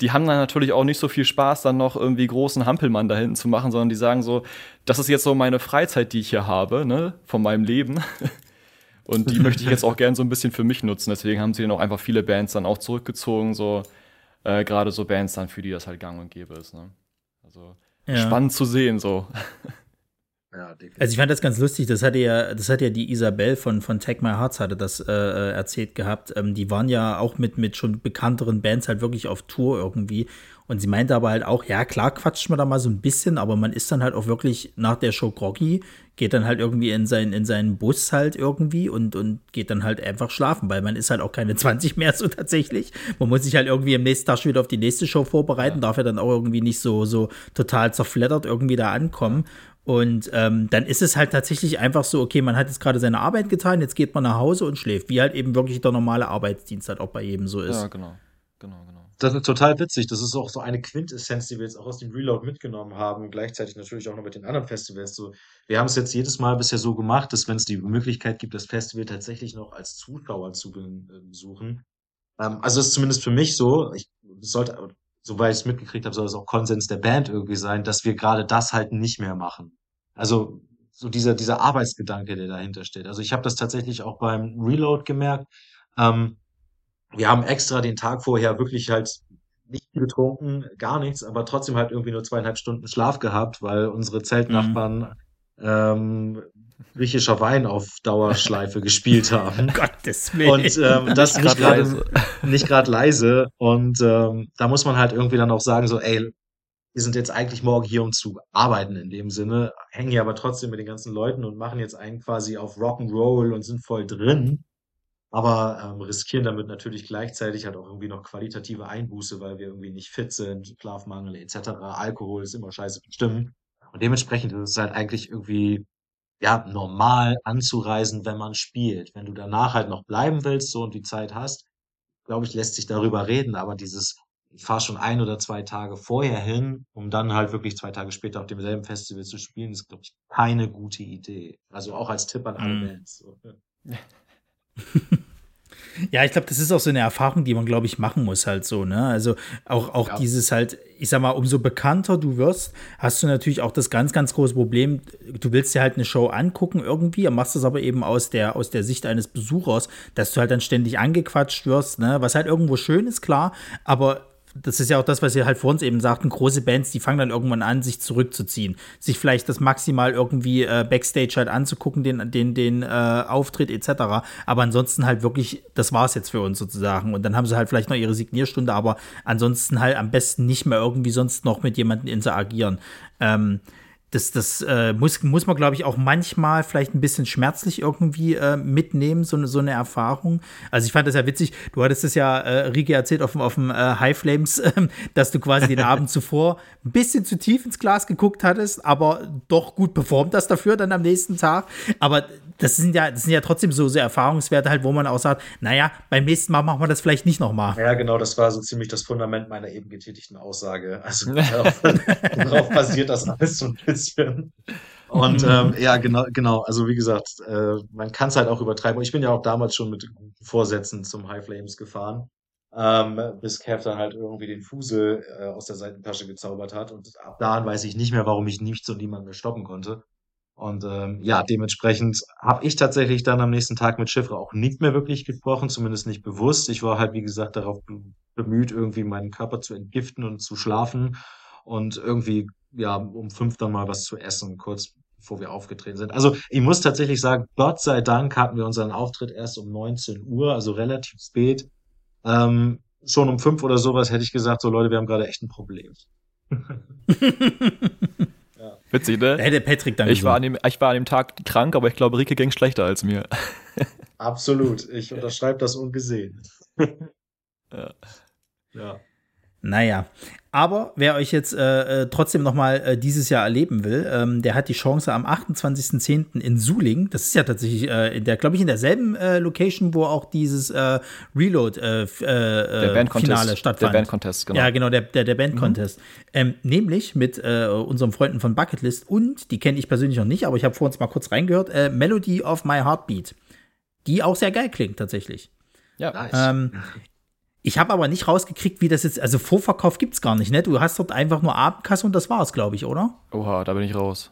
die haben dann natürlich auch nicht so viel Spaß, dann noch irgendwie großen Hampelmann da hinten zu machen, sondern die sagen so, das ist jetzt so meine Freizeit, die ich hier habe, ne, von meinem Leben. Und die möchte ich jetzt auch gern so ein bisschen für mich nutzen. Deswegen haben sie dann auch einfach viele Bands dann auch zurückgezogen, so äh, gerade so Bands dann, für die das halt gang und gäbe ist. Ne? Also ja. spannend zu sehen, so. Ja, also ich fand das ganz lustig, das hatte ja, das hat ja die Isabel von, von Take My Hearts hatte das äh, äh, erzählt gehabt. Ähm, die waren ja auch mit, mit schon bekannteren Bands halt wirklich auf Tour irgendwie. Und sie meinte aber halt auch, ja, klar quatscht man da mal so ein bisschen, aber man ist dann halt auch wirklich nach der Show groggy, geht dann halt irgendwie in, sein, in seinen Bus halt irgendwie und, und geht dann halt einfach schlafen, weil man ist halt auch keine 20 mehr so tatsächlich. Man muss sich halt irgendwie am nächsten Tag schon wieder auf die nächste Show vorbereiten, ja. darf ja dann auch irgendwie nicht so, so total zerfleddert irgendwie da ankommen. Und ähm, dann ist es halt tatsächlich einfach so, okay, man hat jetzt gerade seine Arbeit getan, jetzt geht man nach Hause und schläft, wie halt eben wirklich der normale Arbeitsdienst halt auch bei jedem so ist. Ja, genau. Genau, genau. Das ist total witzig. Das ist auch so eine Quintessenz, die wir jetzt auch aus dem Reload mitgenommen haben. Gleichzeitig natürlich auch noch mit den anderen Festivals. So, wir haben es jetzt jedes Mal bisher so gemacht, dass wenn es die Möglichkeit gibt, das Festival tatsächlich noch als Zuschauer zu besuchen. Ähm, also ist zumindest für mich so. Ich sollte, soweit ich es mitgekriegt habe, soll es auch Konsens der Band irgendwie sein, dass wir gerade das halt nicht mehr machen. Also so dieser, dieser Arbeitsgedanke, der dahinter steht. Also ich habe das tatsächlich auch beim Reload gemerkt. Ähm, wir haben extra den Tag vorher wirklich halt nicht getrunken, gar nichts, aber trotzdem halt irgendwie nur zweieinhalb Stunden Schlaf gehabt, weil unsere Zeltnachbarn mhm. ähm, griechischer Wein auf Dauerschleife gespielt haben. Gottes Willen. Und ähm, das nicht gerade nicht gerade leise. Und ähm, da muss man halt irgendwie dann auch sagen, so, ey, wir sind jetzt eigentlich morgen hier, um zu arbeiten in dem Sinne, hängen hier aber trotzdem mit den ganzen Leuten und machen jetzt einen quasi auf Rock'n'Roll und sind voll drin, aber ähm, riskieren damit natürlich gleichzeitig halt auch irgendwie noch qualitative Einbuße, weil wir irgendwie nicht fit sind, Schlafmangel etc. Alkohol ist immer scheiße bestimmen. Und dementsprechend ist es halt eigentlich irgendwie ja, normal anzureisen, wenn man spielt. Wenn du danach halt noch bleiben willst so und die Zeit hast, glaube ich, lässt sich darüber reden, aber dieses ich fahre schon ein oder zwei Tage vorher hin, um dann halt wirklich zwei Tage später auf demselben Festival zu spielen, ist, glaube ich, keine gute Idee. Also auch als Tipp an alle mm. Bands. So. Ja, ich glaube, das ist auch so eine Erfahrung, die man, glaube ich, machen muss halt so, ne? Also auch, auch ja. dieses halt, ich sag mal, umso bekannter du wirst, hast du natürlich auch das ganz, ganz große Problem, du willst dir halt eine Show angucken irgendwie, machst das aber eben aus der, aus der Sicht eines Besuchers, dass du halt dann ständig angequatscht wirst, ne? Was halt irgendwo schön ist, klar, aber das ist ja auch das, was ihr halt vor uns eben sagten, große Bands, die fangen dann irgendwann an, sich zurückzuziehen, sich vielleicht das maximal irgendwie äh, Backstage halt anzugucken, den, den, den äh, Auftritt etc. Aber ansonsten halt wirklich, das war's jetzt für uns sozusagen. Und dann haben sie halt vielleicht noch ihre Signierstunde, aber ansonsten halt am besten nicht mehr irgendwie sonst noch mit jemandem interagieren. Ähm, das, das äh, muss, muss man, glaube ich, auch manchmal vielleicht ein bisschen schmerzlich irgendwie äh, mitnehmen, so, eine so eine Erfahrung. Also ich fand das ja witzig, du hattest es ja, äh, Rike, erzählt auf, auf dem äh, High Flames, äh, dass du quasi den Abend zuvor ein bisschen zu tief ins Glas geguckt hattest, aber doch gut performt das dafür dann am nächsten Tag. Aber das sind ja, das sind ja trotzdem so, so Erfahrungswerte halt, wo man auch sagt, naja, beim nächsten Mal machen wir das vielleicht nicht nochmal. Ja, genau, das war so ziemlich das Fundament meiner eben getätigten Aussage. Also darauf, darauf basiert das alles so ein bisschen. Und ähm, ja, genau, genau. Also wie gesagt, äh, man kann es halt auch übertreiben. Ich bin ja auch damals schon mit Vorsätzen zum High Flames gefahren, ähm, bis Kev dann halt irgendwie den Fusel äh, aus der Seitentasche gezaubert hat. Und ab da weiß ich nicht mehr, warum ich nichts und niemanden mehr stoppen konnte. Und ähm, ja, dementsprechend habe ich tatsächlich dann am nächsten Tag mit Chiffre auch nicht mehr wirklich gesprochen, zumindest nicht bewusst. Ich war halt, wie gesagt, darauf bemüht, irgendwie meinen Körper zu entgiften und zu schlafen und irgendwie, ja, um fünf dann mal was zu essen, kurz bevor wir aufgetreten sind. Also ich muss tatsächlich sagen, Gott sei Dank hatten wir unseren Auftritt erst um 19 Uhr, also relativ spät. Ähm, schon um fünf oder sowas hätte ich gesagt, so Leute, wir haben gerade echt ein Problem. Witzig, ne? Da hätte Patrick dann ich war, an dem, ich war an dem Tag krank, aber ich glaube, Rike ging schlechter als mir. Absolut. Ich unterschreibe das ungesehen. ja. ja. Naja, aber wer euch jetzt äh, äh trotzdem noch mal äh, dieses Jahr erleben will, ähm, der hat die Chance am 28.10. in Suling. Das ist ja tatsächlich äh, in der, glaube ich, in derselben äh, Location, wo auch dieses äh, Reload Finale stattfand. Der Band Contest, genau. Ja, genau, der, der, der Band Contest. Mhm. Ähm, nämlich mit unseren Freunden von Bucketlist und, die kenne ich persönlich noch nicht, aber ich habe vor uns mal kurz reingehört, Melody of My Heartbeat. Die auch sehr geil klingt, tatsächlich. Ja. Nice. Ähm, ich habe aber nicht rausgekriegt, wie das jetzt, also Vorverkauf gibt es gar nicht, ne? Du hast dort einfach nur Abendkasse und das war's, glaube ich, oder? Oha, da bin ich raus.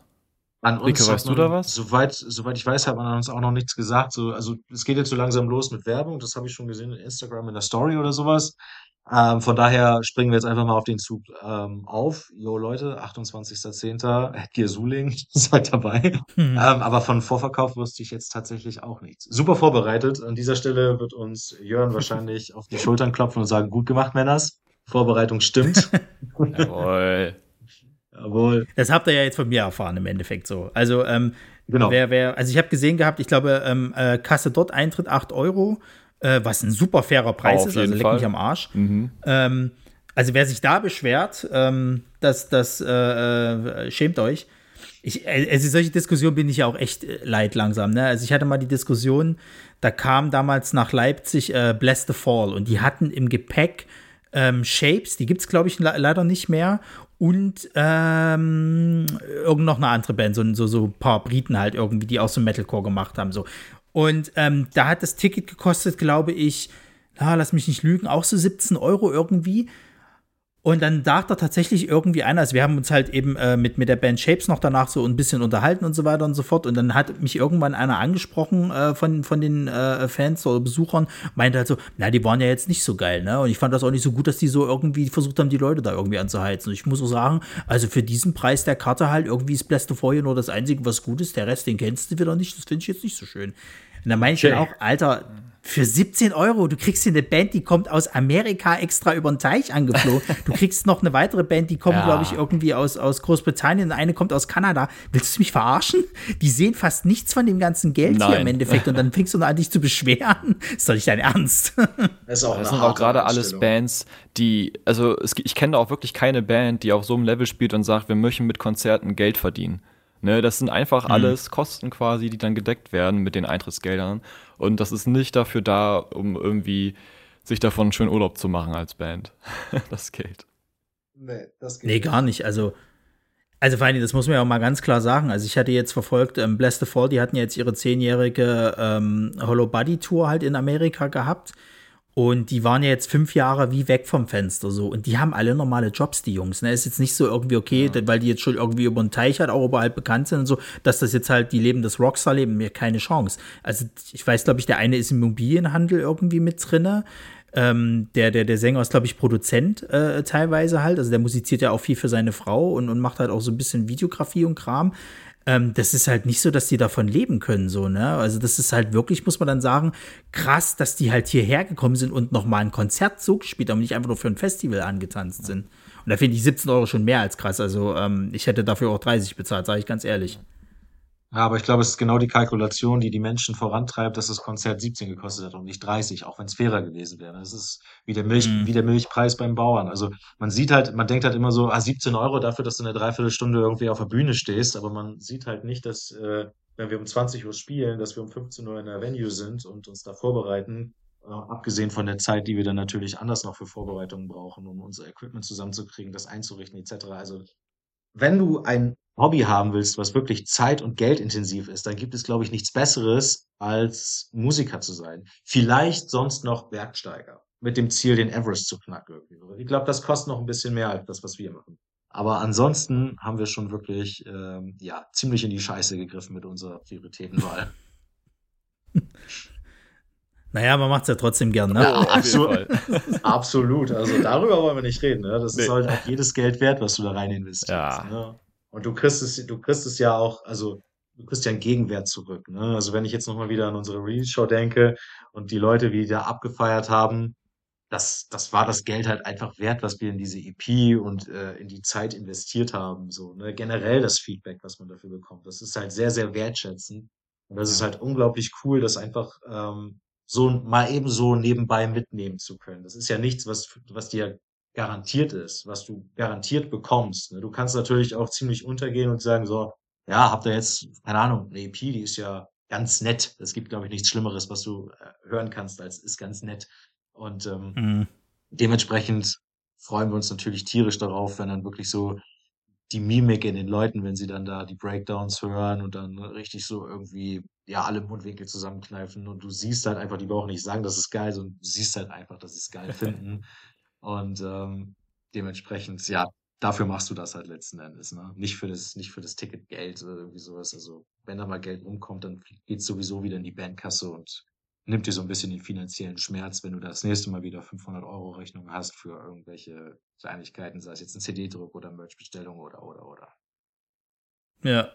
An uns Rike, weißt man, du da was? Soweit, soweit ich weiß, hat man uns auch noch nichts gesagt. So, also es geht jetzt so langsam los mit Werbung, das habe ich schon gesehen in Instagram in der Story oder sowas. Ähm, von daher springen wir jetzt einfach mal auf den Zug ähm, auf. Jo Leute, 28.10. Gear Suling, seid dabei. Mhm. Ähm, aber von Vorverkauf wusste ich jetzt tatsächlich auch nichts. Super vorbereitet. An dieser Stelle wird uns Jörn wahrscheinlich auf die Schultern klopfen und sagen, gut gemacht, Männers. Vorbereitung stimmt. Jawohl. Jawohl. Das habt ihr ja jetzt von mir erfahren im Endeffekt so. Also, ähm, genau. wer, wer, also ich habe gesehen gehabt, ich glaube, ähm, äh, Kasse dort Eintritt 8 Euro äh, was ein super fairer Preis Auf ist, also leck Fall. mich am Arsch. Mhm. Ähm, also wer sich da beschwert, ähm, das, das äh, äh schämt euch. Ich, also solche Diskussionen bin ich ja auch echt äh, leid langsam. Ne? Also ich hatte mal die Diskussion, da kam damals nach Leipzig äh, Bless the Fall und die hatten im Gepäck ähm, Shapes, die gibt es glaube ich leider nicht mehr und ähm, irgend noch eine andere Band, so, so, so ein paar Briten halt irgendwie, die auch so Metalcore gemacht haben. So. Und ähm, da hat das Ticket gekostet, glaube ich, na, lass mich nicht lügen, auch so 17 Euro irgendwie. Und dann dachte tatsächlich irgendwie einer, also wir haben uns halt eben äh, mit, mit der Band Shapes noch danach so ein bisschen unterhalten und so weiter und so fort. Und dann hat mich irgendwann einer angesprochen äh, von, von den äh, Fans oder Besuchern, meinte halt so, na, die waren ja jetzt nicht so geil, ne? Und ich fand das auch nicht so gut, dass die so irgendwie versucht haben, die Leute da irgendwie anzuheizen. Und ich muss auch sagen, also für diesen Preis der Karte halt, irgendwie ist Blast vorher nur das Einzige, was gut ist. Der Rest, den kennst du wieder nicht. Das finde ich jetzt nicht so schön. Und da meine ich dann auch, Alter, für 17 Euro, du kriegst hier eine Band, die kommt aus Amerika extra über den Teich angeflogen. Du kriegst noch eine weitere Band, die kommt, ja. glaube ich, irgendwie aus, aus Großbritannien. Eine kommt aus Kanada. Willst du mich verarschen? Die sehen fast nichts von dem ganzen Geld Nein. hier im Endeffekt. Und dann fängst du noch an, dich zu beschweren. ist doch nicht dein Ernst. Das, ist auch das sind auch gerade alles Bands, die, also es, ich kenne da auch wirklich keine Band, die auf so einem Level spielt und sagt, wir möchten mit Konzerten Geld verdienen. Ne, das sind einfach mhm. alles Kosten quasi, die dann gedeckt werden mit den Eintrittsgeldern. Und das ist nicht dafür da, um irgendwie sich davon schön Urlaub zu machen als Band. das Geld. Nee, das geht nee gar nicht. Also, also vor allem, das muss man ja auch mal ganz klar sagen. Also ich hatte jetzt verfolgt, ähm, Bless the Fall, die hatten jetzt ihre zehnjährige ähm, Hollow Body Tour halt in Amerika gehabt. Und die waren ja jetzt fünf Jahre wie weg vom Fenster so. Und die haben alle normale Jobs, die Jungs. Ne? Ist jetzt nicht so irgendwie okay, ja. weil die jetzt schon irgendwie über den Teich halt auch überall bekannt sind und so, dass das jetzt halt die leben das Rockstar-Leben, mir keine Chance. Also ich weiß, glaube ich, der eine ist im Immobilienhandel irgendwie mit drinne. Ähm, der, der, der Sänger ist, glaube ich, Produzent äh, teilweise halt. Also der musiziert ja auch viel für seine Frau und, und macht halt auch so ein bisschen Videografie und Kram ähm, das ist halt nicht so, dass die davon leben können, so, ne? Also, das ist halt wirklich, muss man dann sagen, krass, dass die halt hierher gekommen sind und nochmal ein Konzert so gespielt haben und nicht einfach nur für ein Festival angetanzt sind. Und da finde ich 17 Euro schon mehr als krass. Also, ähm, ich hätte dafür auch 30 bezahlt, sage ich ganz ehrlich. Ja, aber ich glaube, es ist genau die Kalkulation, die die Menschen vorantreibt, dass das Konzert 17 gekostet hat und nicht 30, auch wenn es fairer gewesen wäre. Das ist wie der Milch, mhm. wie der Milchpreis beim Bauern. Also man sieht halt, man denkt halt immer so, ah, 17 Euro dafür, dass du eine Dreiviertelstunde irgendwie auf der Bühne stehst, aber man sieht halt nicht, dass, äh, wenn wir um 20 Uhr spielen, dass wir um 15 Uhr in der Venue sind und uns da vorbereiten, äh, abgesehen von der Zeit, die wir dann natürlich anders noch für Vorbereitungen brauchen, um unser Equipment zusammenzukriegen, das einzurichten, etc. Also wenn du ein Hobby haben willst, was wirklich zeit- und geldintensiv ist, dann gibt es, glaube ich, nichts Besseres, als Musiker zu sein. Vielleicht sonst noch Bergsteiger mit dem Ziel, den Everest zu knacken. Ich glaube, das kostet noch ein bisschen mehr als das, was wir machen. Aber ansonsten haben wir schon wirklich ähm, ja ziemlich in die Scheiße gegriffen mit unserer Prioritätenwahl. Naja, man macht es ja trotzdem gern, ne? Ja, absolut. absolut. Also darüber wollen wir nicht reden. Ne? Das nee. ist halt auch jedes Geld wert, was du da rein investierst. Ja. Ne? Und du kriegst es, du kriegst es ja auch, also du kriegst ja einen Gegenwert zurück. Ne? Also wenn ich jetzt nochmal wieder an unsere Release-Show denke und die Leute, wie die da abgefeiert haben, das, das war das Geld halt einfach wert, was wir in diese EP und äh, in die Zeit investiert haben. So, ne? Generell das Feedback, was man dafür bekommt. Das ist halt sehr, sehr wertschätzend. Und das ist halt unglaublich cool, das einfach ähm, so mal eben so nebenbei mitnehmen zu können. Das ist ja nichts, was, was dir garantiert ist, was du garantiert bekommst. Ne? Du kannst natürlich auch ziemlich untergehen und sagen so, ja, habt ihr jetzt, keine Ahnung, eine EP, die ist ja ganz nett. Es gibt, glaube ich, nichts Schlimmeres, was du äh, hören kannst, als ist ganz nett. Und ähm, mhm. dementsprechend freuen wir uns natürlich tierisch darauf, wenn dann wirklich so die Mimik in den Leuten, wenn sie dann da die Breakdowns hören und dann richtig so irgendwie, ja, alle Mundwinkel zusammenkneifen und du siehst halt einfach, die brauchen nicht sagen, das ist geil, sondern du siehst halt einfach, dass sie es geil finden. Und ähm, dementsprechend, ja, dafür machst du das halt letzten Endes, ne? Nicht für das, nicht für das Ticketgeld oder irgendwie sowas. Also, wenn da mal Geld rumkommt, dann geht's sowieso wieder in die Bandkasse und nimmt dir so ein bisschen den finanziellen Schmerz, wenn du das nächste Mal wieder 500 Euro Rechnung hast für irgendwelche Kleinigkeiten, sei es jetzt ein CD-Druck oder Merch-Bestellung oder, oder, oder. Ja.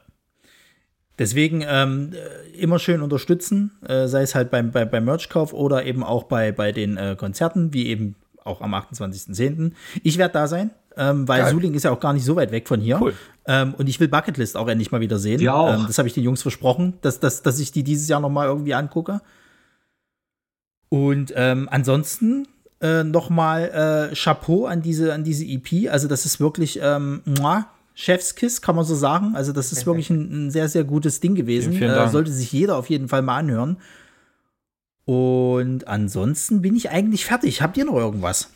Deswegen ähm, äh, immer schön unterstützen, äh, sei es halt beim, beim, beim Merch-Kauf oder eben auch bei, bei den äh, Konzerten, wie eben auch am 28.10. Ich werde da sein, ähm, weil Geil. Suling ist ja auch gar nicht so weit weg von hier. Cool. Ähm, und ich will Bucketlist auch endlich mal wieder sehen. Ja, auch. Ähm, das habe ich den Jungs versprochen, dass, dass, dass ich die dieses Jahr noch mal irgendwie angucke. Und ähm, ansonsten äh, nochmal äh, Chapeau an diese, an diese EP. Also, das ist wirklich ähm, muah, Chefskiss, kann man so sagen. Also, das ist wirklich ein, ein sehr, sehr gutes Ding gewesen. Vielen, vielen äh, sollte sich jeder auf jeden Fall mal anhören. Und ansonsten bin ich eigentlich fertig. Habt ihr noch irgendwas?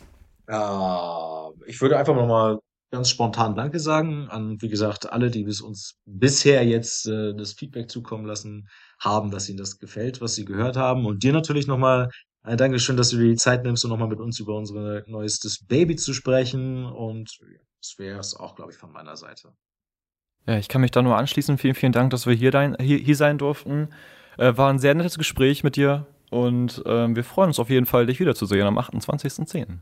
Ja, ich würde einfach nochmal ganz spontan Danke sagen an, wie gesagt, alle, die bis uns bisher jetzt äh, das Feedback zukommen lassen haben, dass ihnen das gefällt, was sie gehört haben. Und dir natürlich nochmal äh, Dankeschön, dass du dir die Zeit nimmst, um nochmal mit uns über unser neuestes Baby zu sprechen. Und das wäre es auch, glaube ich, von meiner Seite. Ja, ich kann mich da nur anschließen. Vielen, vielen Dank, dass wir hier, dein, hier, hier sein durften. Äh, war ein sehr nettes Gespräch mit dir und äh, wir freuen uns auf jeden Fall, dich wiederzusehen am 28.10.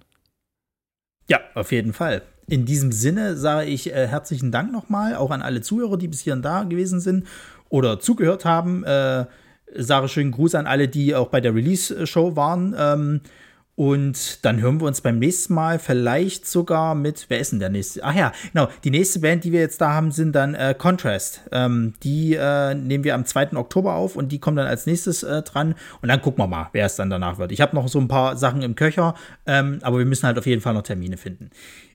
Ja, auf jeden Fall. In diesem Sinne sage ich äh, herzlichen Dank nochmal, auch an alle Zuhörer, die bis hierhin da gewesen sind oder zugehört haben. Äh, sage schönen Gruß an alle, die auch bei der Release-Show waren. Ähm, und dann hören wir uns beim nächsten Mal vielleicht sogar mit, wer ist denn der nächste? Ach ja, genau, die nächste Band, die wir jetzt da haben, sind dann äh, Contrast. Ähm, die äh, nehmen wir am 2. Oktober auf und die kommen dann als nächstes äh, dran. Und dann gucken wir mal, wer es dann danach wird. Ich habe noch so ein paar Sachen im Köcher, ähm, aber wir müssen halt auf jeden Fall noch Termine finden.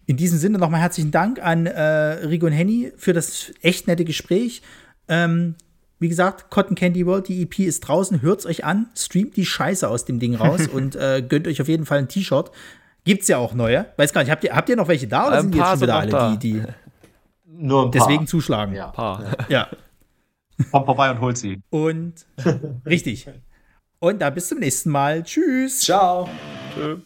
In diesem Sinne nochmal herzlichen Dank an äh, Rigo und Henny für das echt nette Gespräch. Ähm, wie gesagt, Cotton Candy World, die EP ist draußen, hört's euch an, streamt die Scheiße aus dem Ding raus und äh, gönnt euch auf jeden Fall ein T-Shirt. Gibt's ja auch neue. Weiß gar nicht, habt ihr, habt ihr noch welche da oder ein sind jetzt schon wieder alle, da. die, die Nur ein paar. deswegen zuschlagen? Ja. Paar. ja. Kommt vorbei und holt sie. Und richtig. Und dann bis zum nächsten Mal. Tschüss. Ciao. Tschüss.